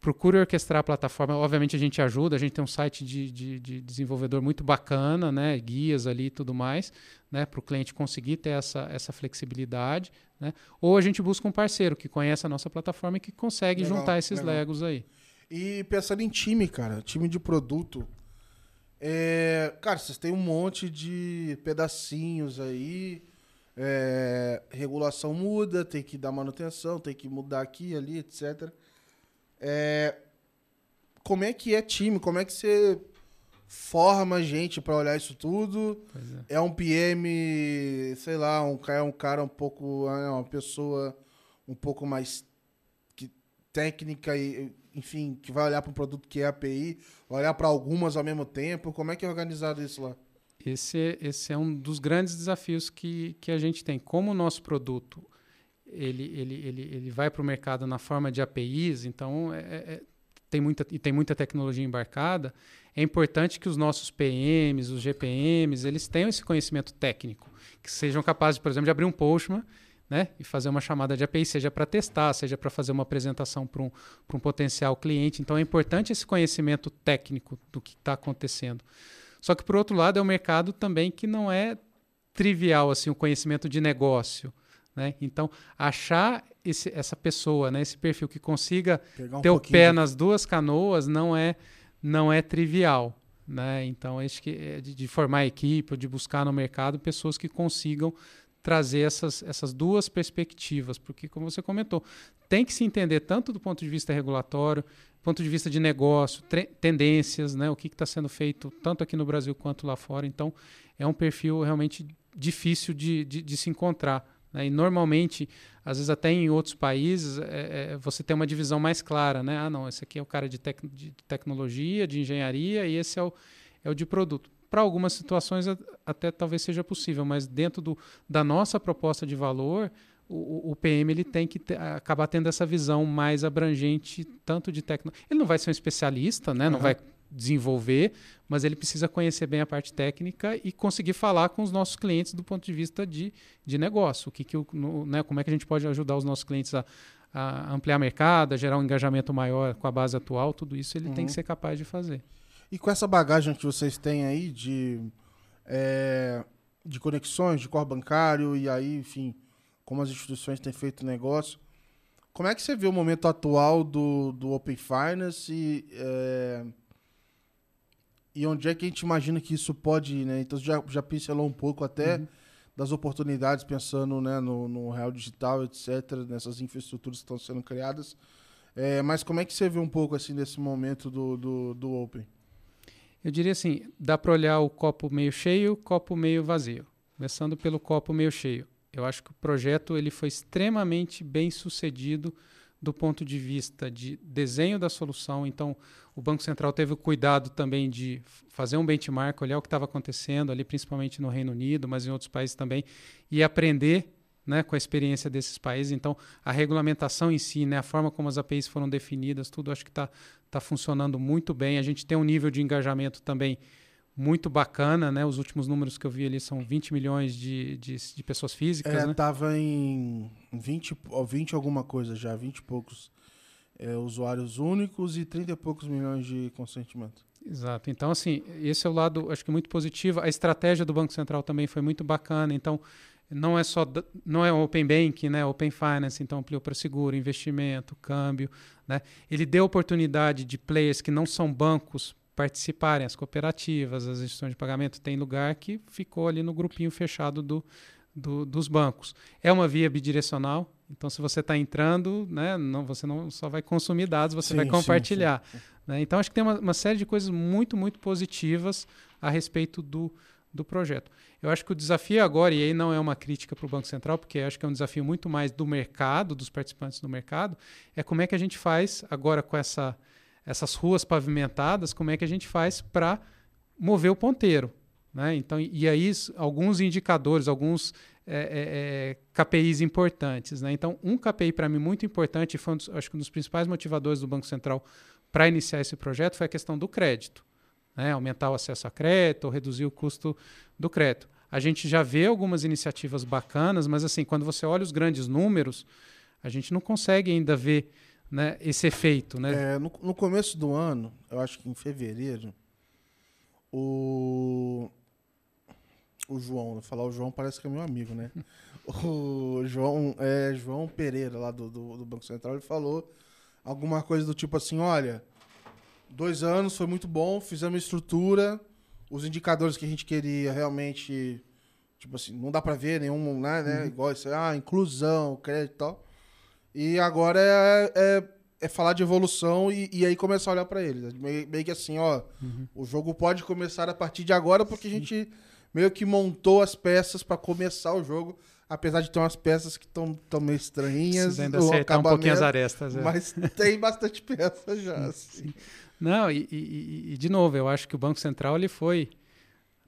procure orquestrar a plataforma. Obviamente a gente ajuda, a gente tem um site de, de, de desenvolvedor muito bacana, né? guias ali e tudo mais, né? para o cliente conseguir ter essa, essa flexibilidade. Né? Ou a gente busca um parceiro que conhece a nossa plataforma e que consegue legal, juntar esses legal. legos aí. E pensando em time, cara, time de produto. É, cara, vocês têm um monte de pedacinhos aí. É, regulação muda, tem que dar manutenção, tem que mudar aqui, ali, etc. É, como é que é time? Como é que você forma gente para olhar isso tudo? É. é. um PM, sei lá, um cara, um cara um pouco, é uma pessoa um pouco mais que, técnica e enfim, que vai olhar para um produto que é API, olhar para algumas ao mesmo tempo. Como é que é organizado isso lá? Esse, esse é um dos grandes desafios que, que a gente tem. Como o nosso produto ele, ele, ele, ele vai para o mercado na forma de APIs, então é, é, é, tem, muita, e tem muita tecnologia embarcada, é importante que os nossos PMs, os GPMs, eles tenham esse conhecimento técnico, que sejam capazes, por exemplo, de abrir um Postman né, e fazer uma chamada de API, seja para testar, seja para fazer uma apresentação para um, um potencial cliente. Então é importante esse conhecimento técnico do que está acontecendo. Só que, por outro lado, é um mercado também que não é trivial assim o conhecimento de negócio. Né? Então, achar esse, essa pessoa, né, esse perfil que consiga um ter o pé de... nas duas canoas não é, não é trivial. Né? Então, acho que é de, de formar equipe, de buscar no mercado pessoas que consigam trazer essas, essas duas perspectivas, porque, como você comentou, tem que se entender tanto do ponto de vista regulatório, ponto de vista de negócio, tendências, né? o que está sendo feito tanto aqui no Brasil quanto lá fora. Então, é um perfil realmente difícil de, de, de se encontrar. Né? E normalmente, às vezes até em outros países, é, é, você tem uma divisão mais clara, né? Ah, não, esse aqui é o cara de, tec de tecnologia, de engenharia, e esse é o, é o de produto. Para algumas situações até talvez seja possível, mas dentro do, da nossa proposta de valor, o, o PM ele tem que ter, acabar tendo essa visão mais abrangente, tanto de tecnologia. Ele não vai ser um especialista, né? Uhum. não vai desenvolver, mas ele precisa conhecer bem a parte técnica e conseguir falar com os nossos clientes do ponto de vista de, de negócio. O que, que no, né, como é que a gente pode ajudar os nossos clientes a, a ampliar mercado, a gerar um engajamento maior com a base atual, tudo isso ele uhum. tem que uhum. ser capaz de fazer. E com essa bagagem que vocês têm aí de, é, de conexões, de core bancário, e aí, enfim, como as instituições têm feito negócio, como é que você vê o momento atual do, do Open Finance e, é, E onde é que a gente imagina que isso pode ir, né? Então já, já pincelou um pouco até uhum. das oportunidades, pensando né, no, no real digital, etc., nessas infraestruturas que estão sendo criadas. É, mas como é que você vê um pouco assim nesse momento do, do, do Open? Eu diria assim, dá para olhar o copo meio cheio, copo meio vazio. Começando pelo copo meio cheio. Eu acho que o projeto ele foi extremamente bem sucedido do ponto de vista de desenho da solução. Então, o Banco Central teve o cuidado também de fazer um benchmark, olhar o que estava acontecendo ali, principalmente no Reino Unido, mas em outros países também, e aprender né, com a experiência desses países. Então, a regulamentação em si, né, a forma como as APIs foram definidas, tudo acho que está tá funcionando muito bem. A gente tem um nível de engajamento também muito bacana, né? Os últimos números que eu vi ali são 20 milhões de, de, de pessoas físicas, é, né? Tava em 20, 20 alguma coisa já, 20 e poucos é, usuários únicos e 30 e poucos milhões de consentimento. Exato. Então, assim, esse é o lado, acho que muito positivo. A estratégia do Banco Central também foi muito bacana. Então, não é só não é Open Banking, né? Open Finance, então ampliou para seguro, investimento, câmbio, né? Ele deu oportunidade de players que não são bancos participarem, as cooperativas, as instituições de pagamento, tem lugar que ficou ali no grupinho fechado do, do, dos bancos. É uma via bidirecional, então se você está entrando, né, não, você não só vai consumir dados, você sim, vai compartilhar. Sim, sim. Né? Então acho que tem uma, uma, série de coisas muito, muito positivas a respeito do, do projeto. Eu acho que o desafio agora, e aí não é uma crítica para o Banco Central, porque acho que é um desafio muito mais do mercado, dos participantes do mercado, é como é que a gente faz agora com essa essas ruas pavimentadas, como é que a gente faz para mover o ponteiro. Né? Então, e aí, alguns indicadores, alguns é, é, é KPIs importantes. Né? Então, um KPI para mim muito importante, e foi um dos, acho que um dos principais motivadores do Banco Central para iniciar esse projeto, foi a questão do crédito. Né? Aumentar o acesso a crédito, reduzir o custo do crédito. A gente já vê algumas iniciativas bacanas, mas assim, quando você olha os grandes números, a gente não consegue ainda ver né, esse efeito, né? É, no, no, começo do ano, eu acho que em fevereiro, o o João, falar o João parece que é meu amigo, né? o João, é, João Pereira lá do, do, do, Banco Central, ele falou alguma coisa do tipo assim, olha, dois anos foi muito bom, fizemos estrutura, os indicadores que a gente queria realmente, tipo assim, não dá para ver nenhum, né, né? Uhum. Igual isso, ah, inclusão, crédito e tal. E agora é, é, é falar de evolução e, e, aí começar a olhar para eles. Meio, meio, que assim, ó, uhum. o jogo pode começar a partir de agora porque a gente meio que montou as peças para começar o jogo. Apesar de ter umas peças que estão meio estranhinhas. Precisa ainda acertar um pouquinho as arestas. É. Mas tem bastante peça já. Assim. Não, e, e, e, de novo, eu acho que o Banco Central ele foi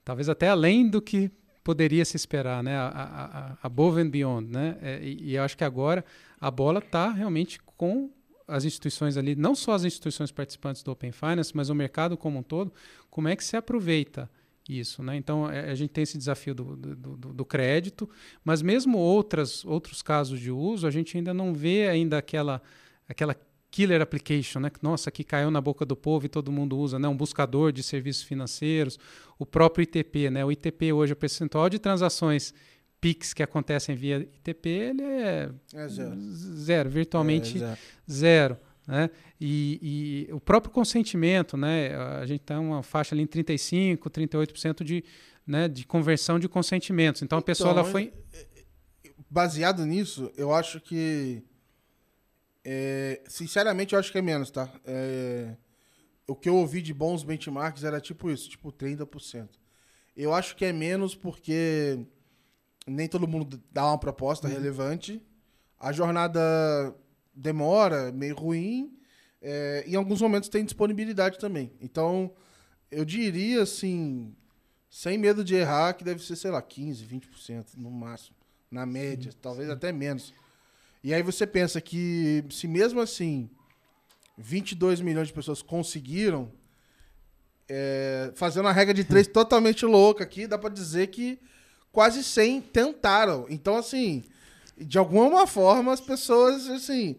talvez até além do que poderia se esperar, né? A, a, a above and beyond, né? É, e, e eu acho que agora a bola está realmente com as instituições ali, não só as instituições participantes do Open Finance, mas o mercado como um todo, como é que se aproveita isso, né? Então é, a gente tem esse desafio do, do, do, do, crédito, mas mesmo outras, outros casos de uso, a gente ainda não vê ainda aquela, aquela killer application, né? Nossa, que caiu na boca do povo e todo mundo usa, né? Um buscador de serviços financeiros, o próprio ITP, né? O ITP hoje, o percentual de transações PIX que acontecem via ITP, ele é, é zero. zero. virtualmente é zero. zero. né? E, e, o próprio consentimento, né? A gente tem uma faixa ali em 35, 38% de, né, de conversão de consentimentos. Então, a pessoa então, ela foi baseado nisso, eu acho que é, sinceramente, eu acho que é menos, tá? É, o que eu ouvi de bons benchmarks era tipo isso, tipo 30%. Eu acho que é menos porque nem todo mundo dá uma proposta uhum. relevante. A jornada demora, meio ruim. É, em alguns momentos tem disponibilidade também. Então, eu diria assim, sem medo de errar, que deve ser, sei lá, 15, 20% no máximo. Na média, sim, talvez sim. até menos. E aí você pensa que se mesmo assim 22 milhões de pessoas conseguiram, é, fazendo a regra de três totalmente louca aqui, dá para dizer que quase 100 tentaram. Então, assim, de alguma forma as pessoas, assim,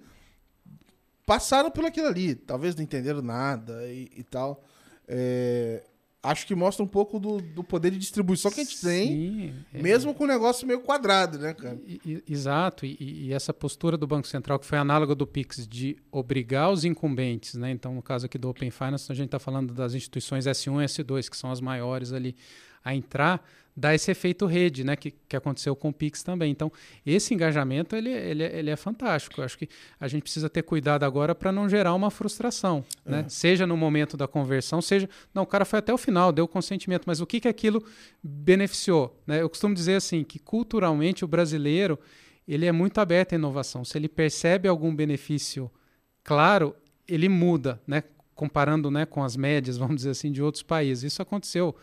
passaram por aquilo ali. Talvez não entenderam nada e, e tal. É, acho que mostra um pouco do, do poder de distribuição que a gente Sim, tem, é. mesmo com o negócio meio quadrado, né, cara? Exato, e, e, essa postura do Banco Central, que foi análoga do PIX, de obrigar os incumbentes, né? Então, no caso aqui do Open Finance, a gente está falando das instituições S1 e S2, que são as maiores ali, a entrar dá esse efeito rede, né, que, que aconteceu com o Pix também. Então, esse engajamento ele, ele, ele é fantástico. Eu acho que a gente precisa ter cuidado agora para não gerar uma frustração, é. né? Seja no momento da conversão, seja não, o cara foi até o final, deu consentimento, mas o que que aquilo beneficiou? Né? Eu costumo dizer assim que culturalmente o brasileiro ele é muito aberto à inovação. Se ele percebe algum benefício claro, ele muda, né? Comparando né, com as médias, vamos dizer assim, de outros países. Isso aconteceu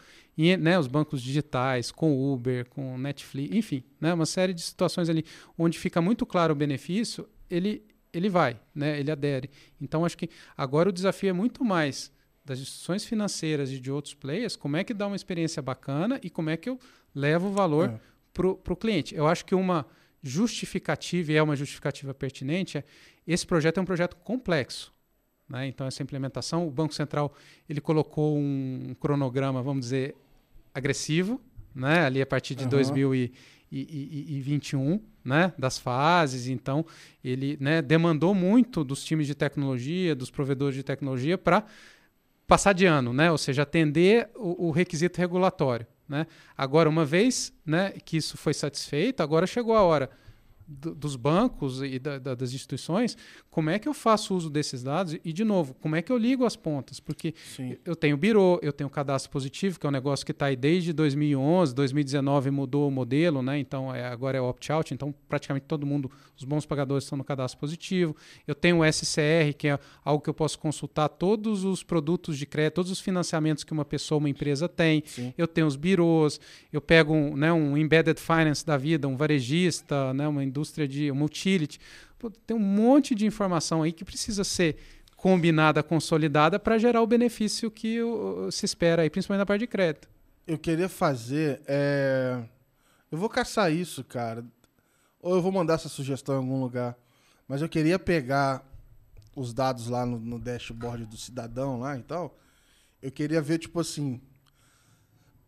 e, né, os bancos digitais, com Uber, com Netflix, enfim, né, uma série de situações ali onde fica muito claro o benefício, ele, ele vai, né, ele adere. Então, acho que agora o desafio é muito mais das instituições financeiras e de outros players, como é que dá uma experiência bacana e como é que eu levo o valor é. para o cliente. Eu acho que uma justificativa, e é uma justificativa pertinente, é esse projeto é um projeto complexo. Né? Então, essa implementação, o Banco Central ele colocou um cronograma, vamos dizer, agressivo, né? Ali a partir de uhum. 2021, né? Das fases. Então, ele né, demandou muito dos times de tecnologia, dos provedores de tecnologia, para passar de ano, né? Ou seja, atender o, o requisito regulatório. Né? Agora, uma vez né, que isso foi satisfeito, agora chegou a hora dos bancos e da, da, das instituições, como é que eu faço uso desses dados? E, de novo, como é que eu ligo as pontas? Porque Sim. eu tenho birô, eu tenho cadastro positivo, que é um negócio que está aí desde 2011, 2019 mudou o modelo, né? então é, agora é opt-out, então praticamente todo mundo, os bons pagadores estão no cadastro positivo. Eu tenho o SCR, que é algo que eu posso consultar todos os produtos de crédito, todos os financiamentos que uma pessoa, uma empresa tem. Sim. Eu tenho os birôs, eu pego um, né, um embedded finance da vida, um varejista, né, uma indústria indústria de uma utility. Pô, tem um monte de informação aí que precisa ser combinada, consolidada para gerar o benefício que o, se espera aí, principalmente na parte de crédito. Eu queria fazer. É... Eu vou caçar isso, cara. Ou eu vou mandar essa sugestão em algum lugar. Mas eu queria pegar os dados lá no, no dashboard do cidadão lá e tal. Eu queria ver, tipo assim.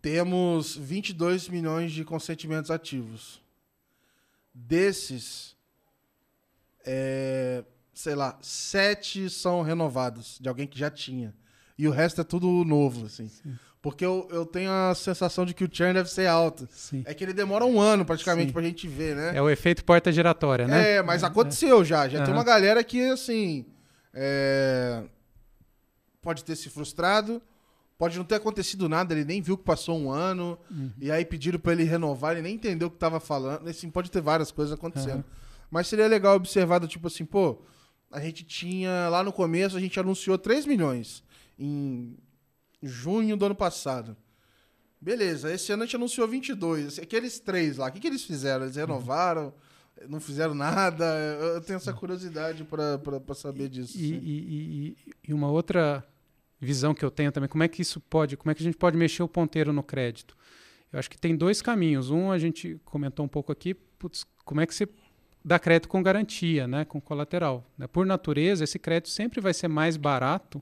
Temos 22 milhões de consentimentos ativos. Desses, é, sei lá, sete são renovados, de alguém que já tinha. E o resto é tudo novo, assim. Sim. Porque eu, eu tenho a sensação de que o churn deve ser alto. Sim. É que ele demora um ano praticamente Sim. pra gente ver, né? É o efeito porta giratória, né? É, mas é, aconteceu é. já. Já uhum. tem uma galera que, assim. É... Pode ter se frustrado, Pode não ter acontecido nada, ele nem viu que passou um ano, uhum. e aí pediram para ele renovar, ele nem entendeu o que estava falando. Assim, pode ter várias coisas acontecendo. Uhum. Mas seria legal observar do tipo assim, pô, a gente tinha, lá no começo, a gente anunciou 3 milhões em junho do ano passado. Beleza, esse ano a gente anunciou 22. Aqueles três lá, o que, que eles fizeram? Eles renovaram? Uhum. Não fizeram nada? Eu tenho essa curiosidade para saber disso. E, e, e, e, uma outra visão que eu tenho também, como é que isso pode, como é que a gente pode mexer o ponteiro no crédito? Eu acho que tem dois caminhos. Um, a gente comentou um pouco aqui, putz, como é que você dá crédito com garantia, né, com colateral. Né? Por natureza, esse crédito sempre vai ser mais barato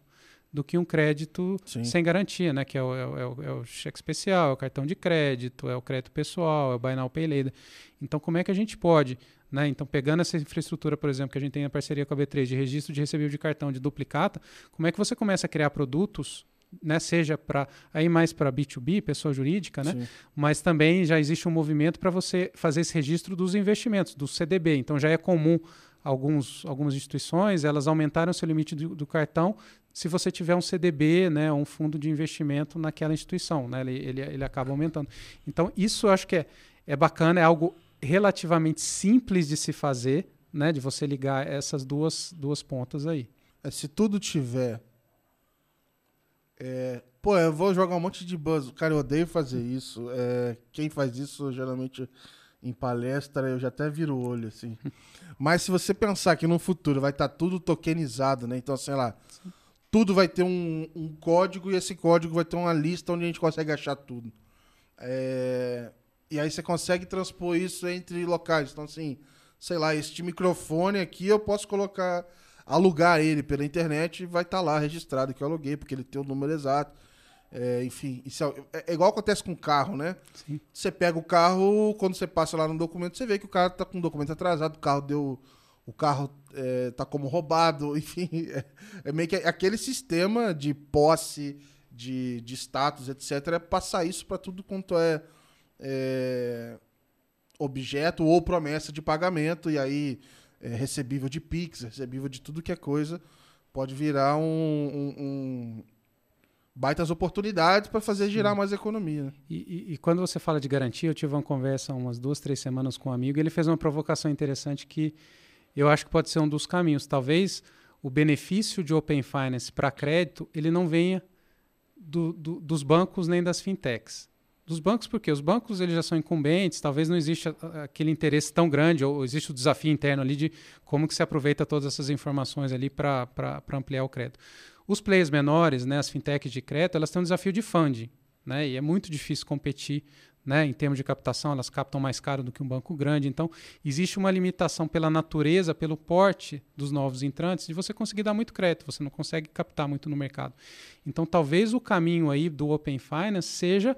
do que um crédito Sim. sem garantia, né? Que é o, é, o, é o, cheque especial, é o cartão de crédito, é o crédito pessoal, é o Buy Now Pay Later. Então, como é que a gente pode, né? Então, pegando essa infraestrutura, por exemplo, que a gente tem a parceria com a B3 de registro de recebível de cartão de duplicata, como é que você começa a criar produtos né, seja para aí mais para B2B, pessoa jurídica, né? Mas também já existe um movimento para você fazer esse registro dos investimentos, do CDB. Então já é comum alguns, algumas instituições, elas aumentaram seu limite do, do cartão se você tiver um CDB, né, um fundo de investimento naquela instituição, né, ele, ele, ele acaba aumentando. Então, isso eu acho que é, é bacana, é algo relativamente simples de se fazer, né, de você ligar essas duas, duas pontas aí. É, se tudo tiver. É, pô, eu vou jogar um monte de buzz. Cara, eu odeio fazer isso. É, quem faz isso geralmente em palestra, eu já até viro o olho, assim. Mas se você pensar que no futuro vai estar tá tudo tokenizado, né? Então, sei lá, tudo vai ter um, um, código e esse código vai ter uma lista onde a gente consegue achar tudo. É... E aí você consegue transpor isso entre locais. Então, assim, sei lá, este microfone aqui eu posso colocar, alugar ele pela internet e vai estar tá lá registrado que eu aluguei, porque ele tem o número exato. É, enfim, isso é, é, igual acontece com o carro, né? Sim. Você pega o carro, quando você passa lá no documento, você vê que o cara tá com o documento atrasado, o carro deu. O carro é, tá como roubado, enfim. É, é, meio que aquele sistema de posse, de, de status, etc., é passar isso para tudo quanto é, é, objeto ou promessa de pagamento, e aí é, recebível de Pix, recebível de tudo que é coisa, pode virar um, um, um baitas oportunidades para fazer girar mais economia. Né? E, e, e, quando você fala de garantia, eu tive uma conversa umas duas, três semanas com um amigo e ele fez uma provocação interessante que eu acho que pode ser um dos caminhos. Talvez o benefício de Open Finance para crédito ele não venha do, do, dos bancos nem das fintechs. Dos bancos, porque os bancos eles já são incumbentes, talvez não exista aquele interesse tão grande, ou existe o desafio interno ali de como que se aproveita todas essas informações ali para ampliar o crédito. Os players menores, né, as fintechs de crédito, elas têm um desafio de funding, né, e é muito difícil competir né, em termos de captação, elas captam mais caro do que um banco grande. Então, existe uma limitação pela natureza, pelo porte dos novos entrantes, de você conseguir dar muito crédito, você não consegue captar muito no mercado. Então, talvez o caminho aí do Open Finance seja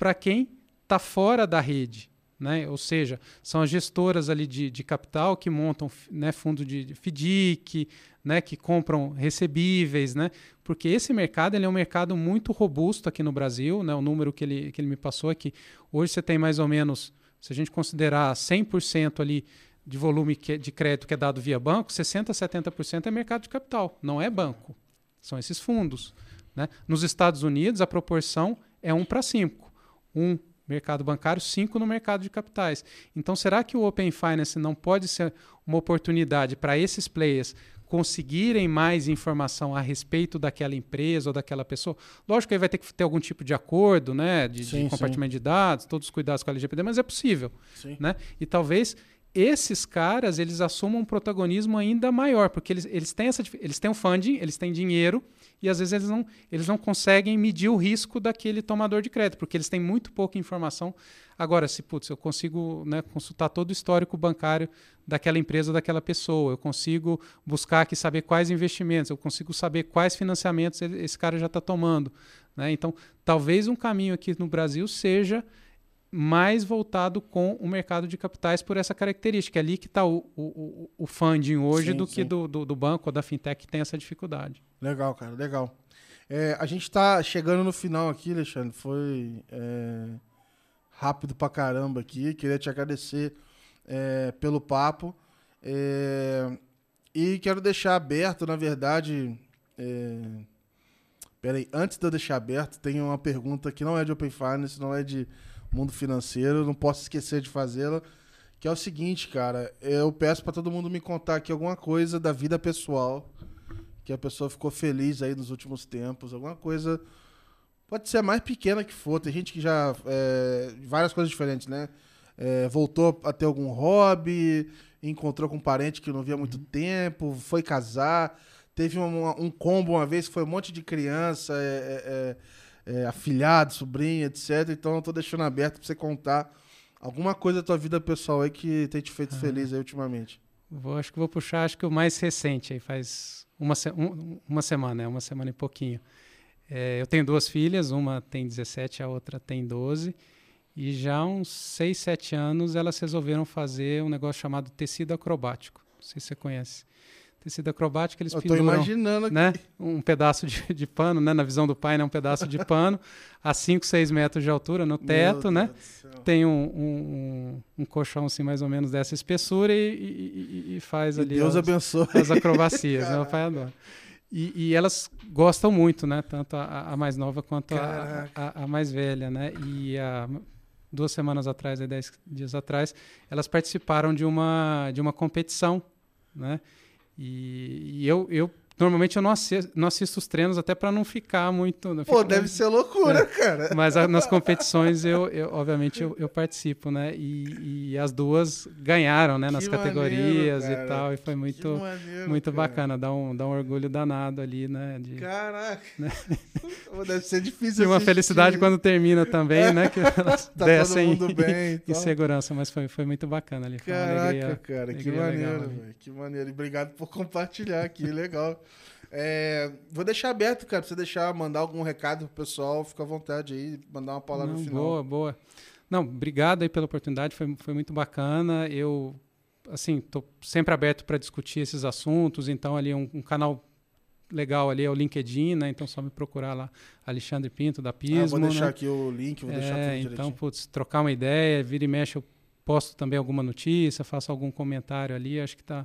para quem está fora da rede, né? Ou seja, são as gestoras ali de, de capital que montam né, fundo de, FDIC, né, que compram recebíveis, né? Porque esse mercado ele é um mercado muito robusto aqui no Brasil, né? O número que ele, que ele me passou é que hoje você tem mais ou menos, se a gente considerar 100% ali de volume que, de crédito que é dado via banco, 60% a 70% é mercado de capital, não é banco. São esses fundos. Né? Nos Estados Unidos, a proporção é 1 para 5. 1 mercado bancário, 5 no mercado de capitais. Então, será que o Open Finance não pode ser uma oportunidade para esses players conseguirem mais informação a respeito daquela empresa ou daquela pessoa. Lógico que aí vai ter que ter algum tipo de acordo, né, de, sim, de compartimento sim. de dados, todos os cuidados com a LGPD, mas é possível, sim. né? E talvez esses caras eles assumam um protagonismo ainda maior, porque eles, eles têm essa eles têm um funding, eles têm dinheiro e às vezes eles não, eles não conseguem medir o risco daquele tomador de crédito, porque eles têm muito pouca informação. Agora, se putz, eu consigo né, consultar todo o histórico bancário daquela empresa, daquela pessoa, eu consigo buscar aqui saber quais investimentos, eu consigo saber quais financiamentos esse cara já está tomando. Né? Então, talvez um caminho aqui no Brasil seja mais voltado com o mercado de capitais por essa característica. É ali que está o, o, o funding hoje sim, do sim. que do, do, do, banco ou da fintech que tem essa dificuldade. Legal, cara, legal. É, a gente está chegando no final aqui, Alexandre. Foi é, rápido pra caramba aqui. Queria te agradecer é, pelo papo. É, e quero deixar aberto, na verdade. É, peraí, antes de eu deixar aberto, tem uma pergunta que não é de Open Finance, não é de mundo financeiro, não posso esquecer de fazê-la. Que é o seguinte, cara, eu peço para todo mundo me contar aqui alguma coisa da vida pessoal que a pessoa ficou feliz aí nos últimos tempos, alguma coisa. Pode ser a mais pequena que for, tem gente que já. É, várias coisas diferentes, né? É, voltou a ter algum hobby, encontrou com um parente que não via há muito tempo, foi casar. Teve um, um combo uma vez que foi um monte de criança. É, é, afilhado, sobrinho, etc. Então eu tô deixando aberto pra você contar alguma coisa da tua vida pessoal aí que tem te feito feliz aí ultimamente. Vou, acho que vou puxar, acho que o mais recente aí, faz uma, se um, uma semana, é uma semana e pouquinho. É, eu tenho duas filhas, uma tem 17, a outra tem 12. E já há uns 6, 7 anos elas resolveram fazer um negócio chamado tecido acrobático. Não sei se você conhece tecido acrobático, eles Eu penduram, imaginando né, um pedaço de, de, pano, né, na visão do pai, né, um pedaço de pano a 5, 6 metros de altura no teto, né? Tem um, um, um, colchão assim mais ou menos dessa espessura e, e, e faz e ali Deus as, abençoe. as acrobacias, né? O pai adora. E, e, elas gostam muito, né? Tanto a, a mais nova quanto a, a, a, mais velha, né? E duas semanas atrás, dez dias atrás, elas participaram de uma, de uma competição, né? E, e eu, eu Normalmente eu não assisto, não assisto os treinos até para não ficar muito. Não Pô, deve ser loucura, é. cara. Mas a, nas competições eu, eu obviamente eu, eu, participo, né? E, e, as duas ganharam, né? Que nas categorias maneiro, e tal. E foi muito, maneiro, muito bacana. Dá um, dá um orgulho danado ali, né? De, Caraca. Né? Deve ser difícil. E uma felicidade quando termina também, né? Que elas tá descem todo mundo bem, em, em segurança, mas foi, foi muito bacana ali. Caraca, alegria, cara, alegria que maneiro, velho. Que maneiro. E obrigado por compartilhar aqui, legal. É, vou deixar aberto, cara, pra você deixar, mandar algum recado pro pessoal, fica à vontade aí, mandar uma palavra Não, final. Boa, boa. Não, obrigado aí pela oportunidade, foi, foi muito bacana. Eu, assim, estou sempre aberto para discutir esses assuntos, então ali um, um, canal legal ali é o LinkedIn, né? Então só me procurar lá, Alexandre Pinto da Pismo. Ah, vou deixar né? aqui o link, vou é, deixar tudo Então, putz, trocar uma ideia, vira e mexe, eu posto também alguma notícia, faço algum comentário ali, acho que tá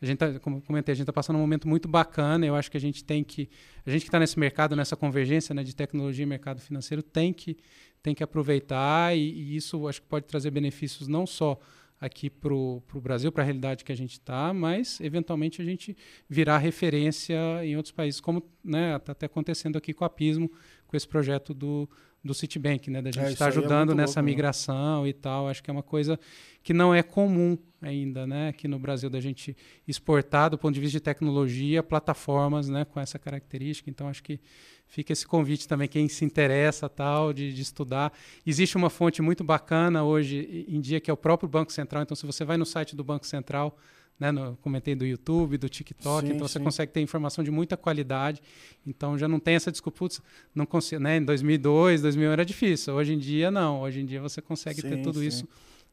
a gente tá, como comentei, a gente está passando um momento muito bacana. Eu acho que a gente tem que, a gente que está nesse mercado, nessa convergência né, de tecnologia e mercado financeiro, tem que, tem que aproveitar e, e isso acho que pode trazer benefícios não só aqui para o Brasil, para a realidade que a gente está, mas eventualmente a gente virar referência em outros países, como está né, tá até acontecendo aqui com a Pismo, com esse projeto do, do Citibank, né? Da gente estar é, tá é ajudando é nessa louco, né? migração né? e tal. Acho que é uma coisa que não é comum ainda, né? Aqui no Brasil, da gente exportar, do ponto de vista de tecnologia, plataformas né? com essa característica. Então, acho que fica esse convite também, quem se interessa tal, de, de estudar. Existe uma fonte muito bacana hoje em dia, que é o próprio Banco Central. Então, se você vai no site do Banco Central, né, no, comentei do YouTube, do TikTok, sim, então você sim. consegue ter informação de muita qualidade. Então já não tem essa desculpa, putz, não consigo, né, em 2002, 2000 era difícil. Hoje em dia não, hoje em dia você consegue sim, ter tudo isso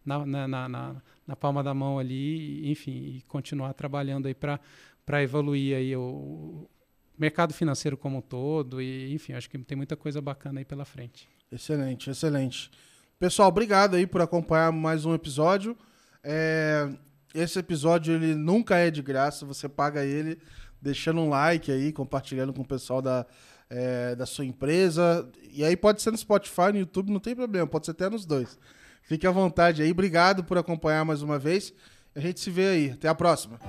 na, na, na, na, palma da mão ali, enfim, e continuar trabalhando aí para para evoluir aí o mercado financeiro como um todo e enfim, acho que tem muita coisa bacana aí pela frente. Excelente, excelente. Pessoal, obrigado aí por acompanhar mais um episódio. É, esse episódio ele nunca é de graça, você paga ele deixando um like aí, compartilhando com o pessoal da, é, da sua empresa. E aí pode ser no Spotify, no YouTube, não tem problema, pode ser até nos dois. Fique à vontade aí. Obrigado por acompanhar mais uma vez. A gente se vê aí. Até a próxima.